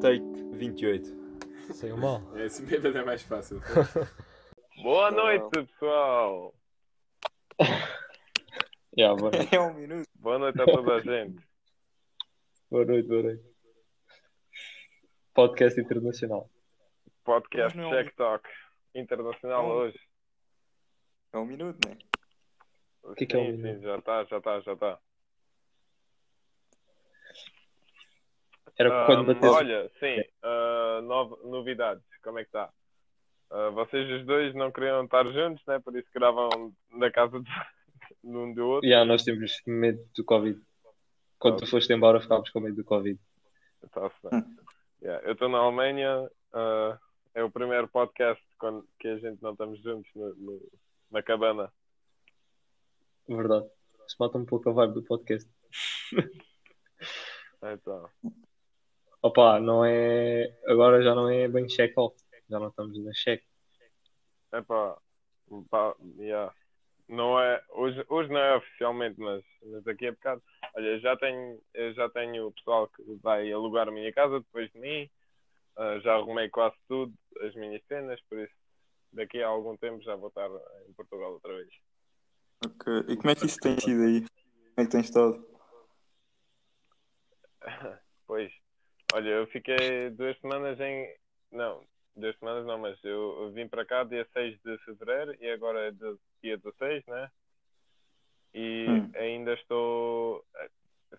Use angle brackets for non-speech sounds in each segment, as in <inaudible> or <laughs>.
Take 28. Saiu mal. Esse bêbado é mais fácil. <laughs> Boa noite, pessoal. <laughs> Yeah, boa noite. É um minuto. Boa noite a toda a gente. Boa noite, boa noite. Podcast internacional. Podcast não- Check Talk internacional Não. hoje. É um minuto, né? O que que é um sim, minuto? sim, já está, já está, já está. Era quando bateu. olha, sim, ah, nov- novidades, como é que está? Ah, vocês os dois não queriam estar juntos, né? Por isso gravam na casa de, <laughs> de um do outro. Yeah, nós temos medo do Covid. Quando tu foste embora, ficámos com medo do Covid. Bem. Yeah, eu estou na Alemanha, ah, é o primeiro podcast quando, que a gente não estamos juntos no- no- na cabana. Verdade. Se mata um pouco a vibe do podcast. <laughs> Então, Opa, não é. Agora já não é bem check-off. Já não estamos na check. epá, pá, yeah. não é, hoje, hoje não é oficialmente, mas, mas daqui a bocado, olha, já tenho, eu já tenho o pessoal que vai alugar a minha casa depois de mim, ah, já arrumei quase tudo, as minhas cenas, por isso daqui a algum tempo já vou estar em Portugal outra vez. Ok. E como é que isso tem sido aí? Como é que tem estado? <laughs> Pois, olha, eu fiquei duas semanas em. Não, duas semanas não, mas eu, eu vim para cá dia 6 de fevereiro e agora é dia 16, né? E Hum. ainda estou.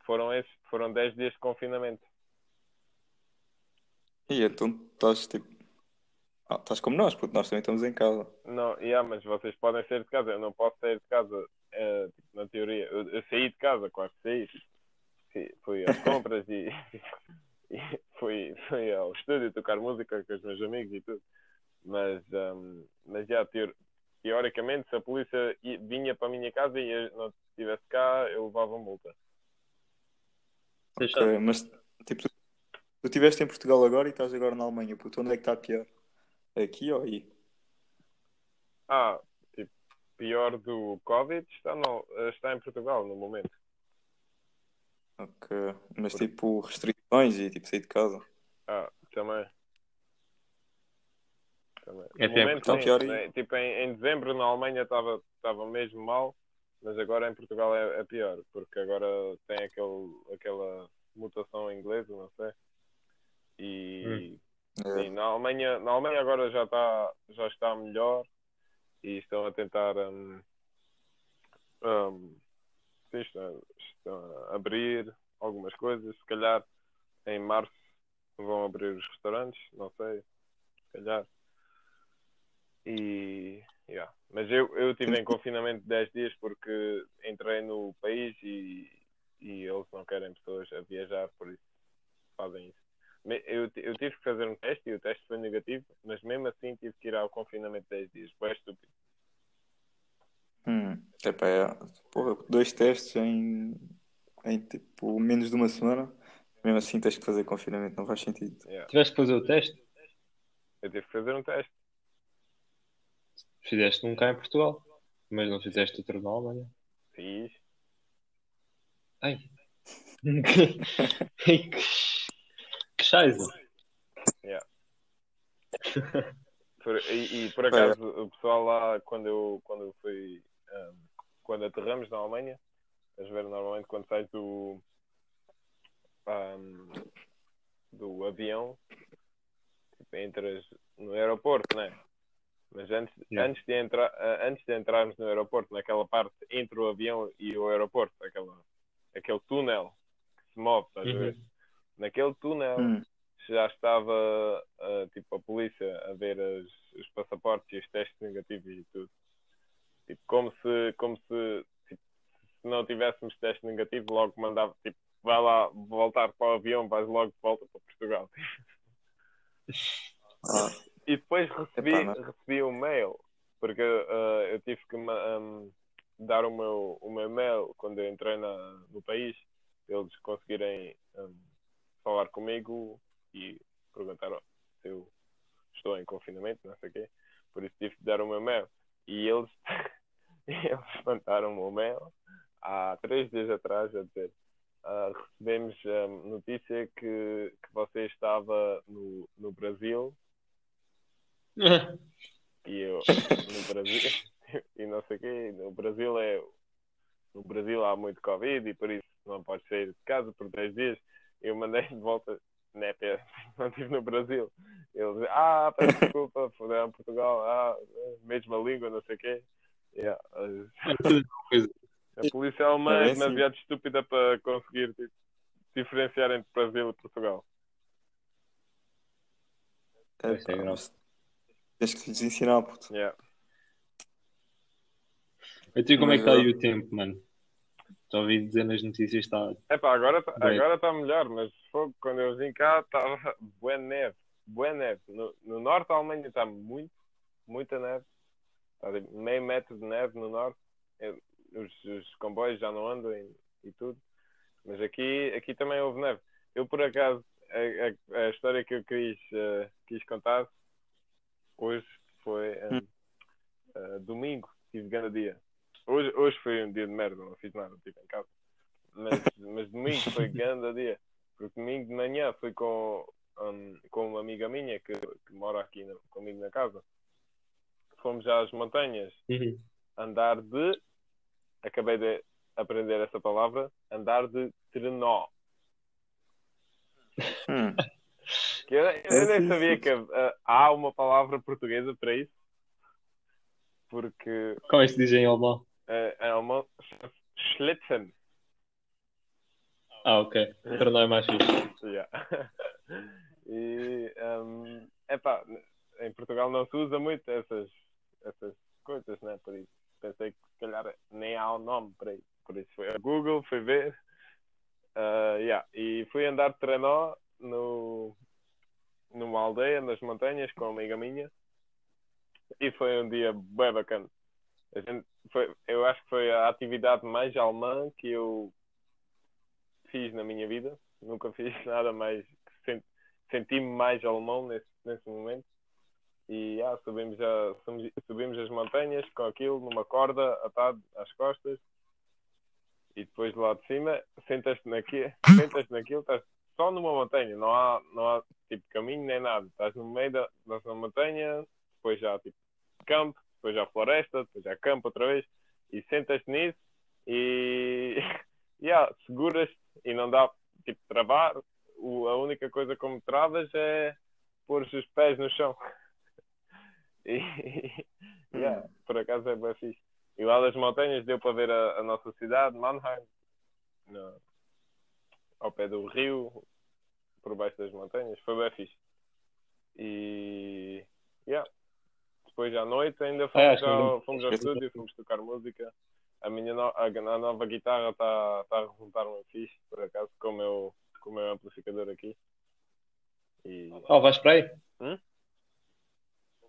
Foram esses, foram 10 dias de confinamento. E então estás tipo. Ah, estás como nós, porque nós também estamos em casa. Não, yeah, mas vocês podem sair de casa, eu não posso sair de casa, eh, tipo, na teoria. Eu, eu saí de casa, quase saí. Fui- Fui às <laughs> compras e, e fui, fui ao estúdio tocar música com os meus amigos e tudo. Mas, um, mas já, teor- teoricamente, se a polícia vinha para a minha casa e eu não estivesse cá, eu levava multa. Ok, mas tipo, tu, estiveste em Portugal agora e estás agora na Alemanha, puto, onde é que está pior? Aqui ou aí? Ah, tipo, pior do Covid está, no, está em Portugal no momento. Ok. Mas tipo, restrições e tipo sair de casa. Ah, também. Também. É No momento, sim, pior né? Tipo, em, em dezembro na Alemanha estava estava mesmo mal, mas agora em Portugal é, é pior, porque agora tem aquele, aquela mutação inglesa, não sei. E É. sim, na Alemanha, na Alemanha agora já está, já está melhor e estão a tentar hum, hum, sim, estão, estão a abrir algumas coisas, se calhar em março vão abrir os restaurantes, não sei, se calhar. E yeah. mas eu, eu estive em confinamento 10 dias porque entrei no país e, e eles não querem pessoas a viajar, por isso fazem isso. Eu, eu tive que fazer um teste e o teste foi negativo, mas mesmo assim tive que ir ao confinamento 10 dias. Foi estúpido. Hum. Epá, é. Porra, dois testes em, em tipo menos de uma semana. Mesmo assim tens que fazer confinamento, não faz sentido. Yeah. Tiveste que fazer o teste? Eu tive que fazer um teste. Fizeste um cá em Portugal. Mas não fizeste outro na Alemanha. Fiz. Ai. <laughs> que, que, scheiße. <laughs> Por- e, e, por acaso o pessoal lá quando eu quando eu fui ahm, quando aterramos na Alemanha estás a ver normalmente quando sais do ahm, do avião tipo, entras no aeroporto né mas antes Yeah. antes de entrar ah, antes de entrarmos no aeroporto naquela parte entre o avião e o aeroporto aquela aquele túnel que se move estás a ver Uhum. naquele túnel Hum. Já estava ah, tipo a polícia a ver as- os passaportes e os testes negativos e tudo. Tipo, como se, como se, tipo, se não tivéssemos teste negativo, logo mandava, tipo, vai lá voltar para o avião, vais logo de volta para Portugal. Ah, <laughs> E depois recebi, Epá, recebi um mail, porque ah, eu tive que um, dar o meu, o meu mail quando eu entrei na, no país, eles conseguirem um, falar comigo e perguntaram se eu estou em confinamento, não sei o quê. Por isso tive que dar o meu mail. E eles, <laughs> eles mandaram um e-mail há três dias atrás a dizer ah, recebemos a notícia que, que você estava no, no Brasil <laughs> e eu no Brasil <laughs> e não sei o quê, no Brasil é no Brasil há muito Covid e por isso não pode sair de casa por 10 dias. Eu mandei de volta népia, <laughs> não estive no Brasil. Eles ah, peço desculpa, <laughs> foderam Portugal, ah, mesma língua, não sei o quê. Yeah. A polícia alemã É é assim. demasiado estúpida para conseguir tipo, diferenciar entre Brasil e Portugal. É, Isso é mas Tens que lhes ensinar, puto. Yeah. Eu te como é que está aí o tempo, mano? Já ouvi dizer nas notícias está. Epá, agora tá- agora está melhor, mas fogo, quando eu vim cá estava <laughs> bué neve, bué neve. No, no norte da Alemanha está muito, muita neve. Está meio metro de neve no norte. Os, os comboios já não andam e, e tudo. Mas aqui, aqui também houve neve. Eu por acaso, a, a- a história que eu quis, eh, quis contar hoje foi eh, domingo, tive grande dia. Hoje, hoje foi um dia de merda, não fiz nada, estive em casa. Mas, mas domingo foi <laughs> grande dia. Porque domingo de manhã fui com, hum, com uma amiga minha que, que mora aqui no- comigo na casa. Fomos às montanhas andar de. Acabei de aprender essa palavra. Andar de trenó. Hum. Que eu, eu É nem fixe. sabia que ah, há uma palavra portuguesa para isso. Porque Como é que se diz em alemão? Em alemão chama-se Schlitzen. Ah, ok. Para não é mais fixe. Yeah. e um, epá, em Portugal não se usa muito essas, essas coisas, né? Por isso pensei que se calhar nem há um nome para isso. Por isso foi a Google, fui ver. Ah, yeah. E fui andar de trenó no, numa aldeia nas montanhas com uma amiga minha. E foi um dia bem bacana. Gente foi, eu acho que foi a atividade mais alemã que eu fiz na minha vida. Nunca fiz <laughs> nada mais. sen- Senti-me mais alemão nesse, nesse momento. E ah, subimos, a, subimos, subimos as montanhas com aquilo numa corda atado às costas. E depois lá de cima, sentas-te naquilo, sentas naquilo, estás só numa montanha, não há, não há tipo caminho nem nada. Estás no meio da, da montanha, depois já tipo campo, depois já floresta, depois já campo outra vez. E sentas-te nisso e <laughs> yeah, seguras e não dá tipo travar. O, a única coisa como travas é pôr os pés no chão. <laughs> E <laughs> yeah, por acaso é bem fixe. E lá das montanhas deu para ver a, a nossa cidade, Mannheim, no- ao pé do rio, por baixo das montanhas. Foi bem fixe. E yeah. Depois à noite ainda fomos, acho que ao, fomos ao estúdio, fomos tocar música. A minha no- a, a nova guitarra está tá a resultar muito fixe, por acaso, com o meu, com o meu amplificador aqui. E Oh, vais para aí? Hum?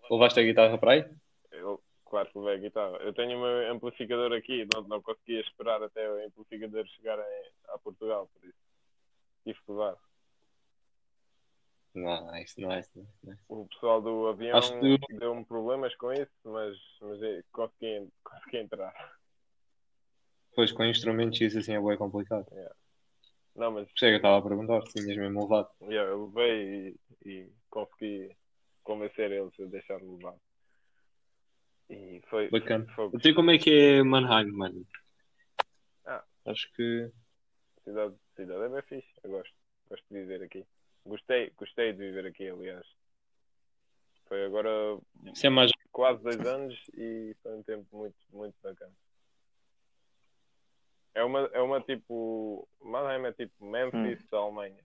Levaste a guitarra para aí? eu, claro que levei a guitarra. Eu tenho o meu amplificador aqui, não, não conseguia esperar até o amplificador chegar em, a Portugal, por isso tive que levar. Nice, nice, nice. O pessoal do avião que- deu-me problemas com isso, mas, mas eu consegui, consegui entrar. Pois com instrumentos isso assim é bem complicado. Não, mas Por isso é que eu estava a perguntar se tinhas mesmo levado. yeah, eu levei e, e consegui convencer eles a deixar-me levar. E foi, Bacana. foi Então como é que é Mannheim, mano? Ah. Acho que cidade, cidade é bem fixe, eu gosto, gosto de viver aqui. Gostei, gostei de viver aqui, aliás. Foi agora é mais. quase dois anos e foi um tempo muito, muito bacana. É uma, é uma tipo. Mannheim é tipo Memphis da Alemanha.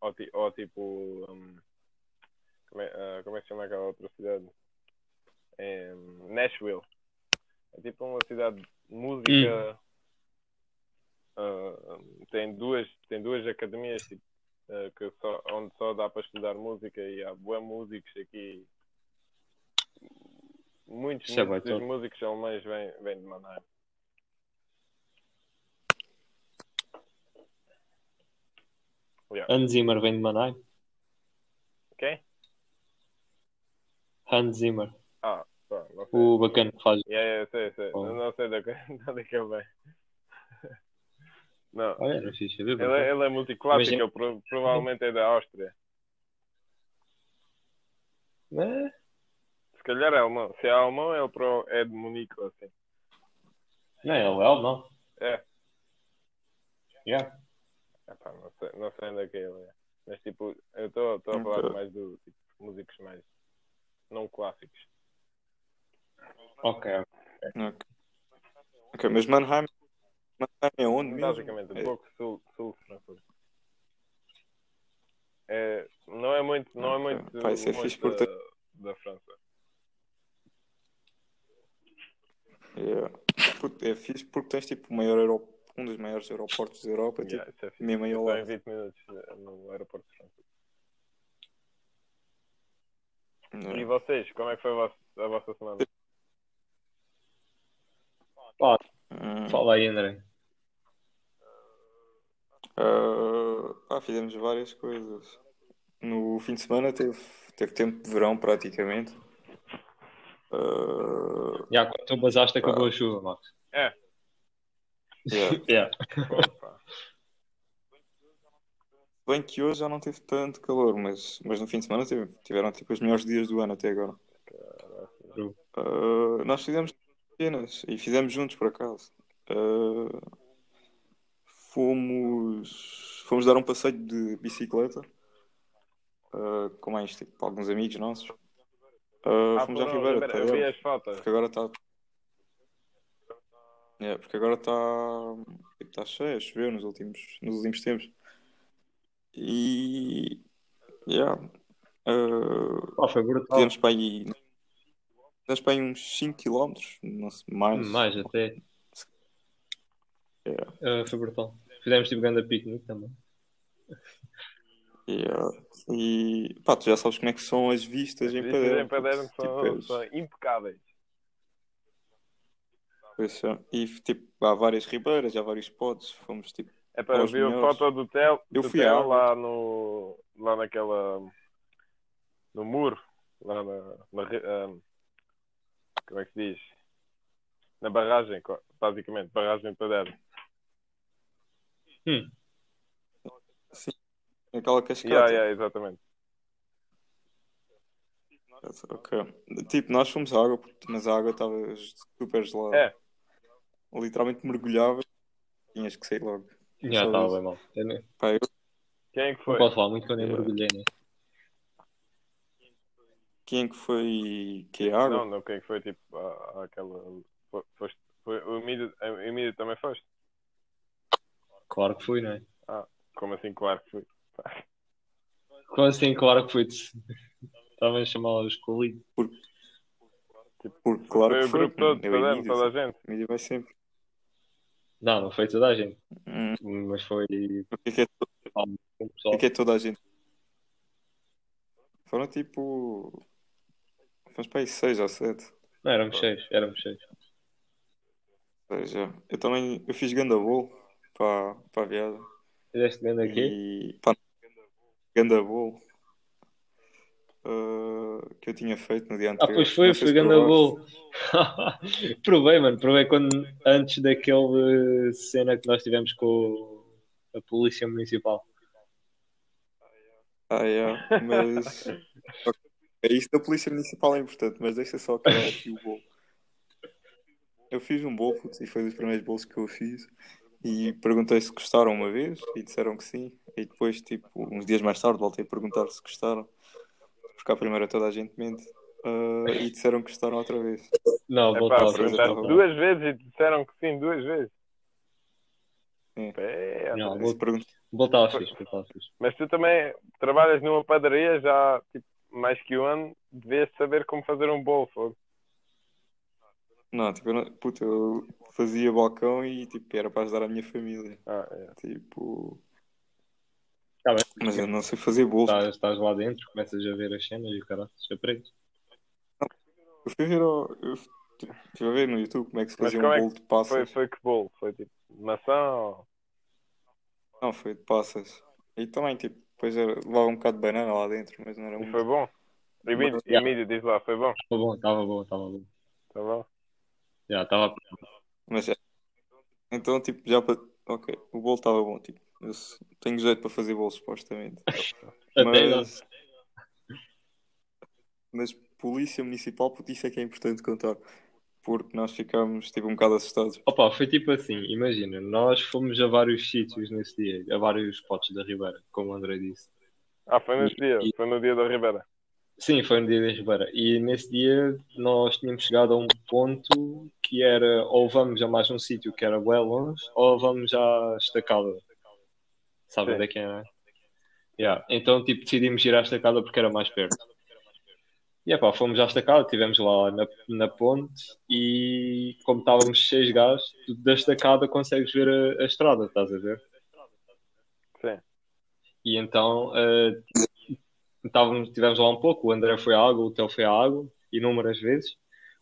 Ou, ti- ou tipo. hum, como, é, ah, como é que se chama aquela outra cidade? É, Nashville. É tipo uma cidade de música. ah, tem, duas, tem duas academias tipo, que só, onde só dá para estudar música e há boas músicos aqui. Muitos, é muitos bem dos músicos alemães vêm, vêm de Mannheim. Yeah. Hans Zimmer vem de Mannheim. Ok? Hans Zimmer. Ah, pá, não. O bacana que faz. Yeah, yeah, sei, sei. Oh. Eu não sei da onde é que ele vem. Não, Olha, não fiz saber. ele, é- ele é multiclássico, Imagina- ele pro- provavelmente é da Áustria. É, Se calhar é alemão. Se é alemão, ele pro- é de Munique ou assim. Não, ele é alemão. É. Yeah. Epá, não, sei, não sei onde é que ele é. Mas tipo, eu estou a falar Ok. mais do tipo, músicos mais não clássicos. Ok. Ok. Ok, mas Mannheim, Mannheim é onde mesmo? Basicamente, um É- pouco sul, sul de Frankfurt. É, não é muito, não é muito, Pá, isso é longe fixe da, porque- da França. Yeah. Puto, É fixe porque tens tipo o maior aerop... um dos maiores aeroportos da Europa, tipo, Yeah, isso é fixe. mesmo aí ao Estou em lado. 20 minutos eh, no aeroporto de Frankfurt. E Yeah. vocês, como é que foi a vossa, a vossa semana? Hum. Fala aí, André. Ah, pá, fizemos várias coisas. No fim de semana teve, teve tempo de verão praticamente. Ah, Já, quando tu basaste, acabou a chuva, Max. É, yeah. <laughs> Yeah. opa. Bem que hoje já não teve tanto calor, mas, mas no fim de semana teve- tiveram tipo os melhores dias do ano até agora. Ah, nós fizemos pequenas e fizemos juntos por acaso. Ah, fomos, fomos dar um passeio de bicicleta ah, com mais tipo, alguns amigos nossos. Ah, Ah, fomos à Ribeira, tá eu vi as fotos. porque agora está. É, porque agora está está cheio, choveu nos últimos, nos últimos tempos. E yeah, ah, Oh, foi brutal. fizemos para aí, fizemos para aí uns 5 km, não sei, mais. Mais até. Yeah. Ah, foi brutal. Fizemos tipo grande piquenique também. Yeah. E pá, tu já sabes como é que são as vistas em Vistas Paderno. em Paderno Tipo, são, és- são impecáveis. pois é. E tipo, há várias ribeiras, há vários spots, fomos tipo. É para ver a foto do Tel, Eu do fui Tel lá no lá naquela no muro, lá na, na re- ah, como é que se diz? Na barragem, basicamente, barragem Paderno. Hum. Aquela cascata. Yeah, yeah, exatamente. Ok. Tipo, nós fomos à água, porque- mas a água estava super gelada. É. Literalmente mergulhava. Tinhas que sair logo. Já estava bem mal. Eu Pá, eu- Quem é que não foi? posso falar muito que eu mergulhei, né? quem é que foi? Que é água? Não, não, quem é que foi tipo àquela. Foi, foste, foi, o Emílio, o Emílio também foste? Claro que fui, não é? Como assim, claro que foi. Como assim, claro que fui. Estava a chamar os colegas. Porque claro foi que o foi. grupo todo, Paderno, Emílio, toda a gente. Emílio vai sempre. Não, não foi toda a gente. Hum, Mas foi O que é que é, to- o que é toda a gente? Foram tipo. Fomos para aí seis ou sete. Não, éramos seis, éramos seis. Ou seja, eu também eu fiz ganda bolo para, para a viagem. Fizeste aqui? E pá, ganda bolo uh, que eu tinha feito no dia Ah, anterior. pois foi, foi bolo. <laughs> provei, mano, provei quando, antes daquele cena que nós tivemos com a polícia municipal. Ah, yeah, mas <laughs> é isso da polícia municipal é importante, mas deixa só acabar aqui o bolo. Eu fiz um bolo, e foi dos primeiros bolos que eu fiz. E perguntei se gostaram uma vez e disseram que sim. E depois, tipo, uns dias mais tarde, voltei a perguntar se gostaram. Porque à primeira toda a gente mente. Ah, e disseram que gostaram outra vez. Não, É perguntaste perguntaste voltava. duas vezes e disseram que sim, duas vezes. Sim. Pé, Não, fixe. Mas tu também trabalhas numa padaria já tipo, mais que um ano, devias saber como fazer um bolo. fogo. Não, tipo, eu, não, puta, eu fazia balcão e tipo, era para ajudar a minha família. Ah, é. Tipo, Tá bem. mas eu não sei fazer bolos. Estás, estás lá dentro, começas a ver as cenas e o caralho, aprendes. Eu fui ver, ao, eu fui ver no YouTube como é que se Mas fazia um como é que bolo de Foi, passas. foi que bolo? Foi tipo maçã ou... Não, foi de passas. E também, tipo, depois era, levava um bocado de banana lá dentro, mas não era E muito. foi bom? Emílio, Yeah. Emílio diz lá, foi bom? Estava bom, estava bom, estava bom. Tá bom? Já, estava. Mas é. Então, tipo, já para. Ok, o bolo estava bom. Tipo, eu tenho jeito para fazer bolo, supostamente. <laughs> Até Mas. Mas polícia municipal, porque isso é que é importante contar. Porque nós ficámos, tipo, um bocado assustados. Opa, foi tipo assim, imagina, nós fomos a vários sítios nesse dia, a vários spots da Ribeira, como o André disse. Ah, foi nesse dia. E- Foi no dia da Ribeira. Sim, foi no dia da Ribeira. E nesse dia nós tínhamos chegado a um ponto que era ou vamos a mais um sítio que era bem longe, ou vamos à estacada. Sabe onde é que é, né? Yeah. Então, tipo, decidimos ir à estacada porque era mais perto. E epá, fomos à estacada, estivemos lá na, na ponte e como estávamos seis tu da estacada consegues ver a, a estrada, estás a ver? Sim. E então eh, estávamos, tivemos lá um pouco, o André foi à água, o Theo foi à água, inúmeras vezes.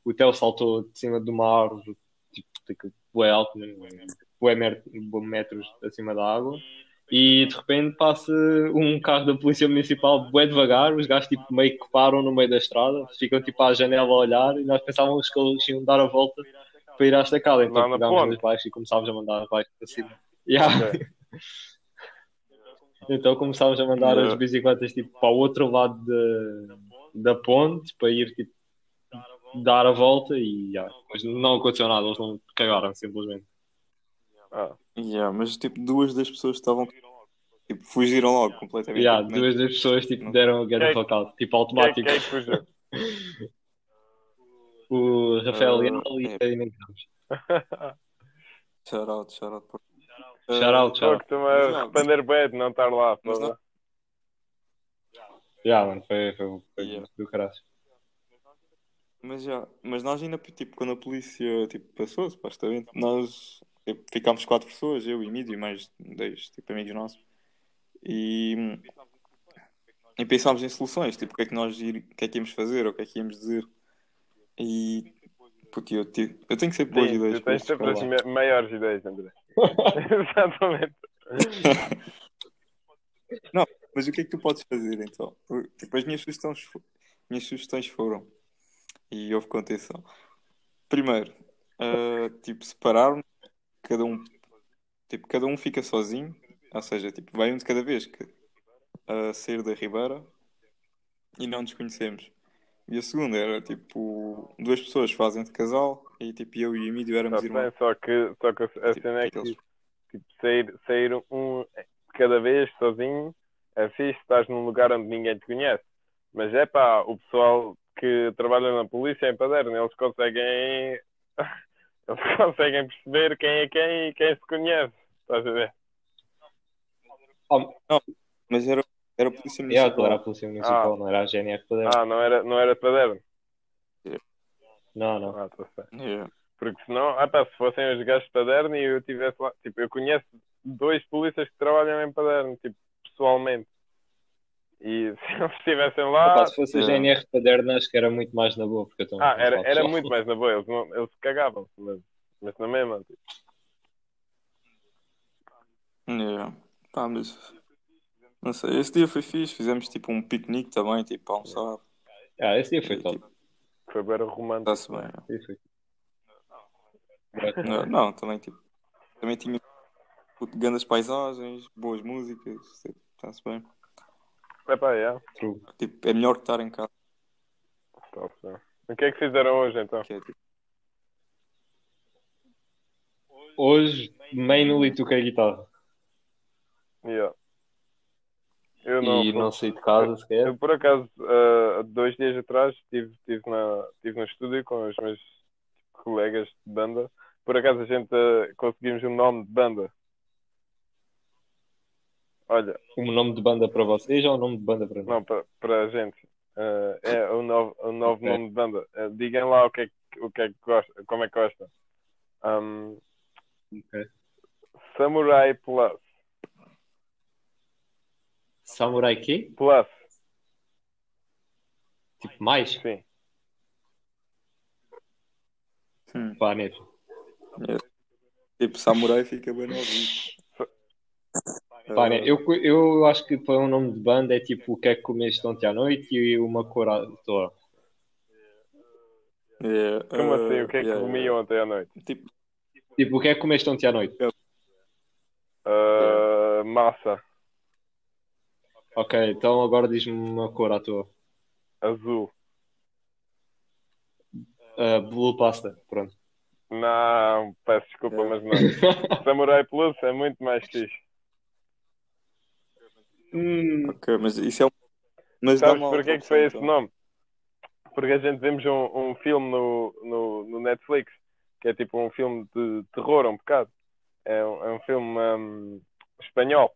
O Theo saltou de cima de uma árvore, tipo, tipo bué alto, bué mer- bué metros acima da água. E de repente passa um carro da Polícia Municipal bué devagar, os gajos tipo, meio que param no meio da estrada, ficam tipo à janela a olhar e nós pensávamos que eles iam dar a volta para ir à estacada. Então pegámos ponte. nas baixas e começámos a mandar as baixas para cima. Yeah. <laughs> Então começámos a mandar Yeah. as bicicletas tipo, para o outro lado da, da ponte para ir tipo, dar a volta e yeah, depois não aconteceu nada, eles não cagaram simplesmente. Ah, Yeah, mas, tipo, duas das pessoas que estavam. Tipo, fugiram logo completamente. Yeah, nem- duas das pessoas tipo, Não. deram a get the fuck out, tipo quem, automático. quem é fugiu? <laughs> O Rafael Ah, Leal e é. a Inês Ramos. Shout out, shout out. Shout out, shout out. que estou-me a arrepender bem de não estar lá. Mas não. Yeah, mano, foi, foi, foi Yeah. do caralho. Mas já, mas nós ainda, tipo, quando a polícia tipo, passou, supostamente, nós tipo, ficámos quatro pessoas, eu e Mídio e mais dois tipo, amigos nossos. E, e pensámos em soluções, tipo, o que é que nós ir, o que é que íamos fazer, ou o que é que íamos dizer. E puto, eu, tive- eu tenho que ser boas ideias tu tens sempre as maiores ideias, André. Exatamente. Mas o que é que tu podes fazer então? Tipo, as minhas sugestões, minhas sugestões foram, e houve contenção. Primeiro, ah, tipo, separar cada um, tipo, cada um fica sozinho, ou seja, tipo, vai um de cada vez que a sair da Ribeira e não nos conhecemos. E a segunda era tipo, duas pessoas fazem de casal e tipo, eu e o Emílio éramos irmãos. bem, só que, só que a Tipo, cena é que tipo, sair, sair um de cada vez sozinho é fixe, estás num lugar onde ninguém te conhece. Mas é pá, o pessoal que trabalha na polícia em Paderno, eles conseguem <laughs> eles conseguem perceber quem é quem e quem se conhece. Estás a ver? Mas era, era a polícia Yeah, municipal. aquilo era a Polícia Municipal, não era a GNR Paderno. Ah, não era, não era Paderno. Não, não. Ah, tá certo. Yeah. Porque senão, ah pá, se fossem os gajos de Paderno e eu estivesse lá, tipo, eu conheço dois polícias que trabalham em Paderno, tipo, pessoalmente. E <laughs> se eles estivessem lá, Opa, se fosse a. GNR Paderno, acho que era muito mais na boa, porque eu ah, era, era muito mais na boa, eles, não, eles cagavam, mas, mas na mesma, tipo, Yeah. Pá, mas não sei, esse dia foi fixe, fizemos tipo um piquenique também, tipo, almoçar. Ah, esse dia foi top. Tipo, foi bem romântico. Está-se bem. Esse foi. Não, não, também tipo, também tinha grandes paisagens, boas músicas, tipo, está-se bem. É pá, é, True. Tipo, é melhor que estar em casa, tá certo. O que é que fizeram hoje então? que é tipo, Hoje, mainly toquei guitarra. Yeah. Eu não, e não saí de casa sequer. Eu, por acaso, ah, dois dias atrás, estive tive na, tive no estúdio com os meus colegas de banda. Por acaso, a gente ah, conseguimos um nome de banda. Olha, O nome de banda para vocês ou o nome de banda para mim? não, para, para a gente. ah, é o novo, o novo Ok. nome de banda. Ah, digam lá o que é que, o que, é que gosta, como é que gosta. Um, Ok. Samurai Plus. Samurai quê? Plus, Tipo, mais? sim. hum, Pá, neto. tipo, samurai fica bem no ouvido. Pá, né, eu, eu acho que para um nome de banda é tipo o que é que comeste ontem à noite e uma cor à toa. Yeah, Como uh, assim? O que é que yeah, comi yeah. ontem à noite? Tipo, Tipo, o que é que comeste ontem à noite? Uh, massa Ok, então agora diz-me uma cor à tua. azul. Uh, blue pasta, pronto. Não, peço desculpa, É. mas não. <laughs> Samurai Plus é muito mais fixe. Hum, ok, mas isso é um. Mas Sabes porquê que foi esse então. nome? Porque a gente vemos um, um filme no, no, no Netflix que é tipo um filme de terror, um bocado. É um, é um filme hum, espanhol.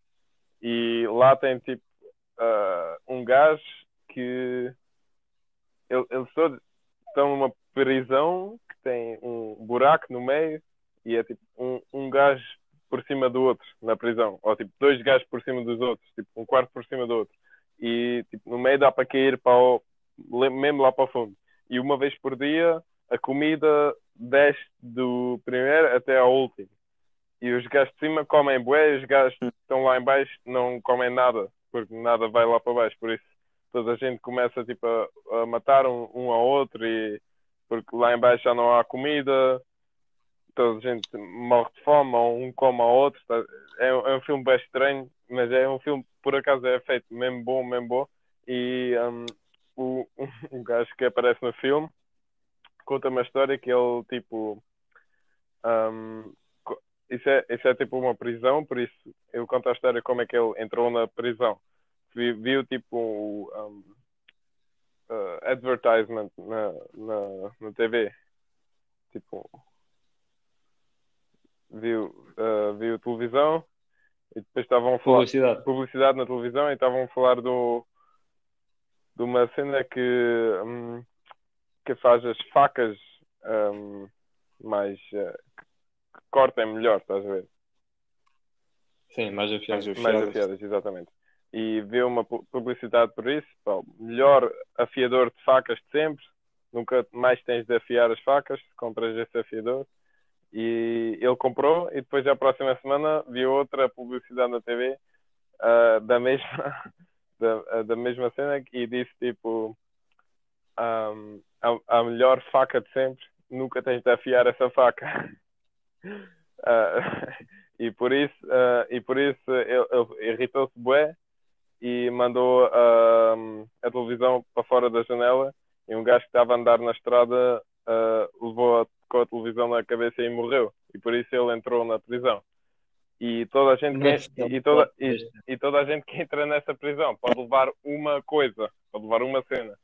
E lá tem tipo ah, um gajo que ele- eles estão numa prisão que tem um buraco no meio e é tipo um, um gajo por cima do outro na prisão. Ou tipo dois gajos por cima dos outros, tipo um quarto por cima do outro. E tipo, no meio dá para cair para o, mesmo lá para o fundo. E uma vez por dia a comida desce do primeiro até ao último. E os gajos de cima comem bué, os gajos que estão lá em baixo não comem nada, porque nada vai lá para baixo. Por isso toda a gente começa tipo, a, a matar um, um ao outro e porque lá em baixo já não há comida, toda a gente morre de fome, um come ao outro. tá? É, é um filme bem estranho, mas é um filme por acaso é feito mesmo bom, mesmo bom. E um, o, <laughs> um gajo que aparece no filme conta uma história que ele tipo um, isso é, isso é tipo uma prisão, por isso ele conta a história como é que ele entrou na prisão. Vi- Viu tipo um, uh, advertisement na, na, na TV. Tipo, viu, uh, viu televisão e depois estavam a falar publicidade. publicidade na televisão e estavam a falar do, de uma cena que, hum, que faz as facas hum, mais eh, que cortem melhor, estás a ver? Sim, mais afiado. Mais Afiadas. afiadas, exatamente. E vê uma pu- publicidade por isso, pá, melhor afiador de facas de sempre, nunca mais tens de afiar as facas, compras esse afiador. E ele comprou e depois a próxima semana viu outra publicidade na TV ah, da mesma <laughs> da, ah, da mesma cena e disse tipo ahm, a, a melhor faca de sempre, nunca tens de afiar essa faca. <laughs> <laughs> Ah, <laughs> e por isso ah, e por isso ele, ele irritou-se bué e mandou ahm, a televisão para fora da janela e um gajo que estava a andar na estrada levou a, com a televisão na cabeça e morreu. E por isso ele entrou na prisão. E toda a gente que, e, toda, e, e toda a gente que entra nessa prisão pode levar uma coisa pode levar uma cena.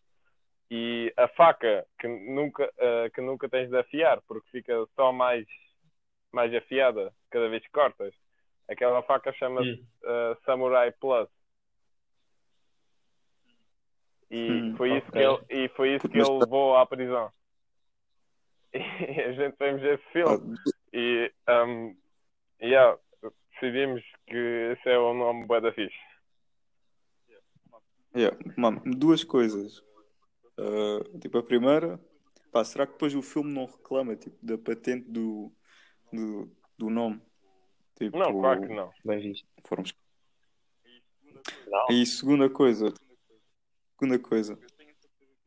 E a faca que nunca ah, que nunca tens de afiar porque fica só mais mais afiada cada vez que cortas aquela faca chama-se uh, Samurai Plus. E Hum, foi isso ok. que ele, e foi isso que ele levou à prisão. <laughs> E a gente vemos esse Ah, filme e um, yeah, decidimos que esse é o nome bué da fixe. yeah, mano, duas coisas. Ah, tipo, a primeira, pá, será que depois o filme não reclama tipo, da patente do, do, do nome? Tipo, Não, claro que não. Bem visto. Formos... Não. E segunda coisa, segunda coisa,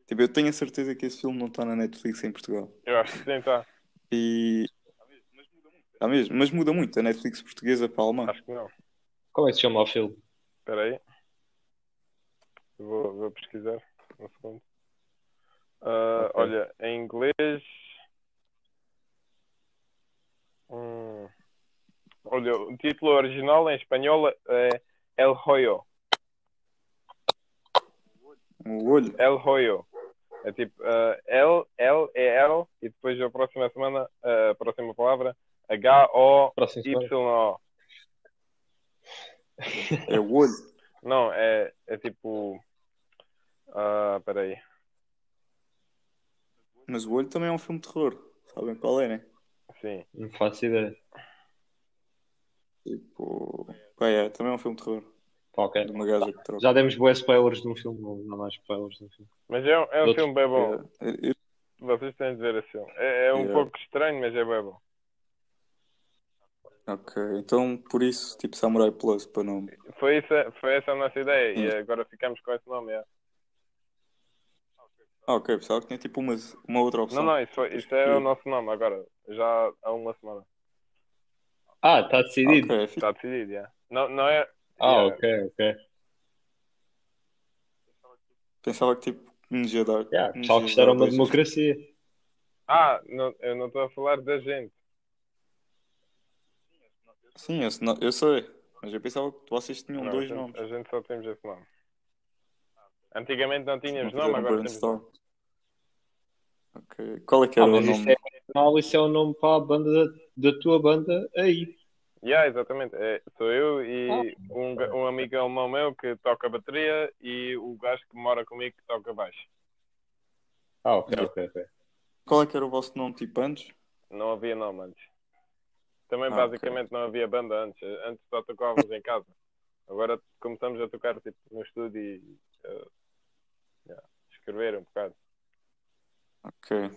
tipo, eu tenho a certeza que esse filme não está na Netflix em Portugal. Eu acho que sim, tá. E Está mesmo, mas muda muito a Netflix portuguesa para a alemã. Acho que não. Como é que se chama o filme? Espera aí. Vou, vou pesquisar. Um segundo. Ah, Ok. Olha, em inglês. Hum, olha, o título original em espanhol é El Hoyo. O olho. El Hoyo. É tipo ah, L, L, E, L e depois a próxima semana, a próxima palavra, Próximo semana. H-O-Y-O. É o olho. <laughs> Não, é, é tipo. Ah, espera aí. Mas o olho também é um filme de terror. Sabem qual é, né? Sim. Não faço ideia. Tipo. Pá, é, também é um filme de terror. Pá, ok. De uma gaja que troca. Já demos boas spoilers de um filme, não não há mais spoilers de um filme. Mas é, um- é um Outro- filme bem bom. É, eu- Vocês têm de ver esse filme. É, é um Yeah. pouco estranho, mas é bem bom. Ok, então por isso, tipo Samurai Plus para nome. Foi, isso, foi essa a nossa ideia e Hum. agora ficamos com esse nome. é. Ah, ok, pensava que tinha tipo uma, uma outra opção. Não, não, isso, foi- isso é o nosso nome agora, já há uma semana. Ah, está decidido. Ok, fixe. Está decidido, já. Não, não é. Ah, yeah. ok, ok. Pensava que tipo nos ia dar. Yeah, que isto era uma democracia. Ah, não, eu não estou a falar da gente. Sim, eu, não- eu sei. Mas eu pensava que vocês tinham Não, dois a, gente, nomes. a gente só temos esse nome. Antigamente não Não tínhamos fizeram nome, agora temos brainstorm. Ok. Qual é que Ah, era o mas isso nome? é, afinal, isso é o nome para a banda da, da tua banda aí. Yeah, exatamente. É, sou eu e Ah. um, um amigo alemão meu que toca bateria e o gajo que mora comigo que toca baixo. Ah, ok, ok, ok. Qual é que era o vosso nome tipo antes? Não havia nome antes. Também Ah, basicamente não havia banda antes. Antes só tocávamos em casa. Agora começamos a tocar tipo, no estúdio e eh, yeah, escrever um bocado. Ok.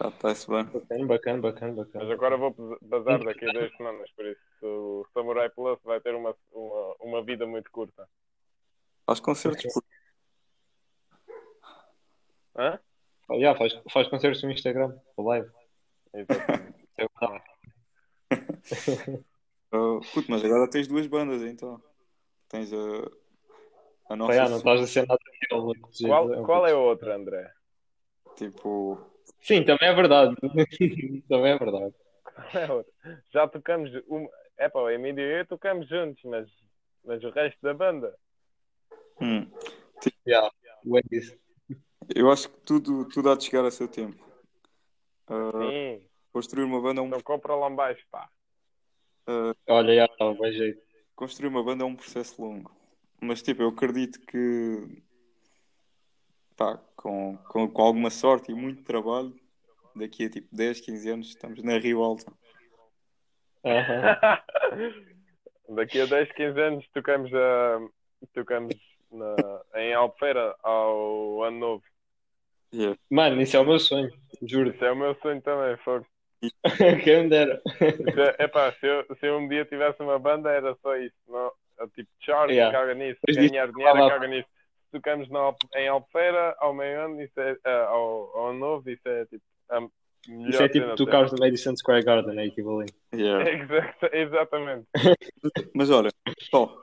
Já está-se bem. Bacana, bacana, bacana, Mas bacana. agora vou bazar daqui a duas semanas, por isso o Samurai Plus vai ter uma, uma, uma vida muito curta. Faz concertos por... Hã? Ah, yeah, faz, faz concertos no Instagram, o live. Exatamente. É. <laughs> Ah, puto, mas agora tens duas bandas então. Tens a, a nossa yeah, não estás a ser nada. Qual, qual é o outro, André? Tipo. Sim, também é verdade. <laughs> também é verdade. <laughs> Já tocamos. Um... É pá, o Emílio e eu tocamos juntos, mas, mas o resto da banda. hum, Yeah, o Edis. eu acho que tudo, tudo há de chegar a seu tempo. Ah, Sim, construir uma banda é um, então compra lá em baixo, pá. ah, Olha, já, tá, bem jeito. construir uma banda é um processo longo. Mas tipo, eu acredito que pá, com, com, com alguma sorte e muito trabalho, daqui a tipo 10, 15 anos estamos na Rio Alta. Aham. <laughs> Daqui a 10, 15 anos tocamos, a, tocamos na, em Albufeira ao Ano Novo. Yeah. Mano, isso é o meu sonho, juro. Isso é o meu sonho também, fogo. <laughs> Quem me dera. É, epá, se, eu, se eu um dia tivesse uma banda era só isso. Não, é tipo, Charles, Yeah. caga nisso. Ganhar dinheiro, caga nisso. Tocamos na, em Albufeira, ao meio ano, isso é, ah, ao, ao ano novo, isso é tipo a melhor Isso é tipo de tocares no Madison Square Garden, é equivalente. Yeah. <laughs> Exatamente. <laughs> Mas olha, só.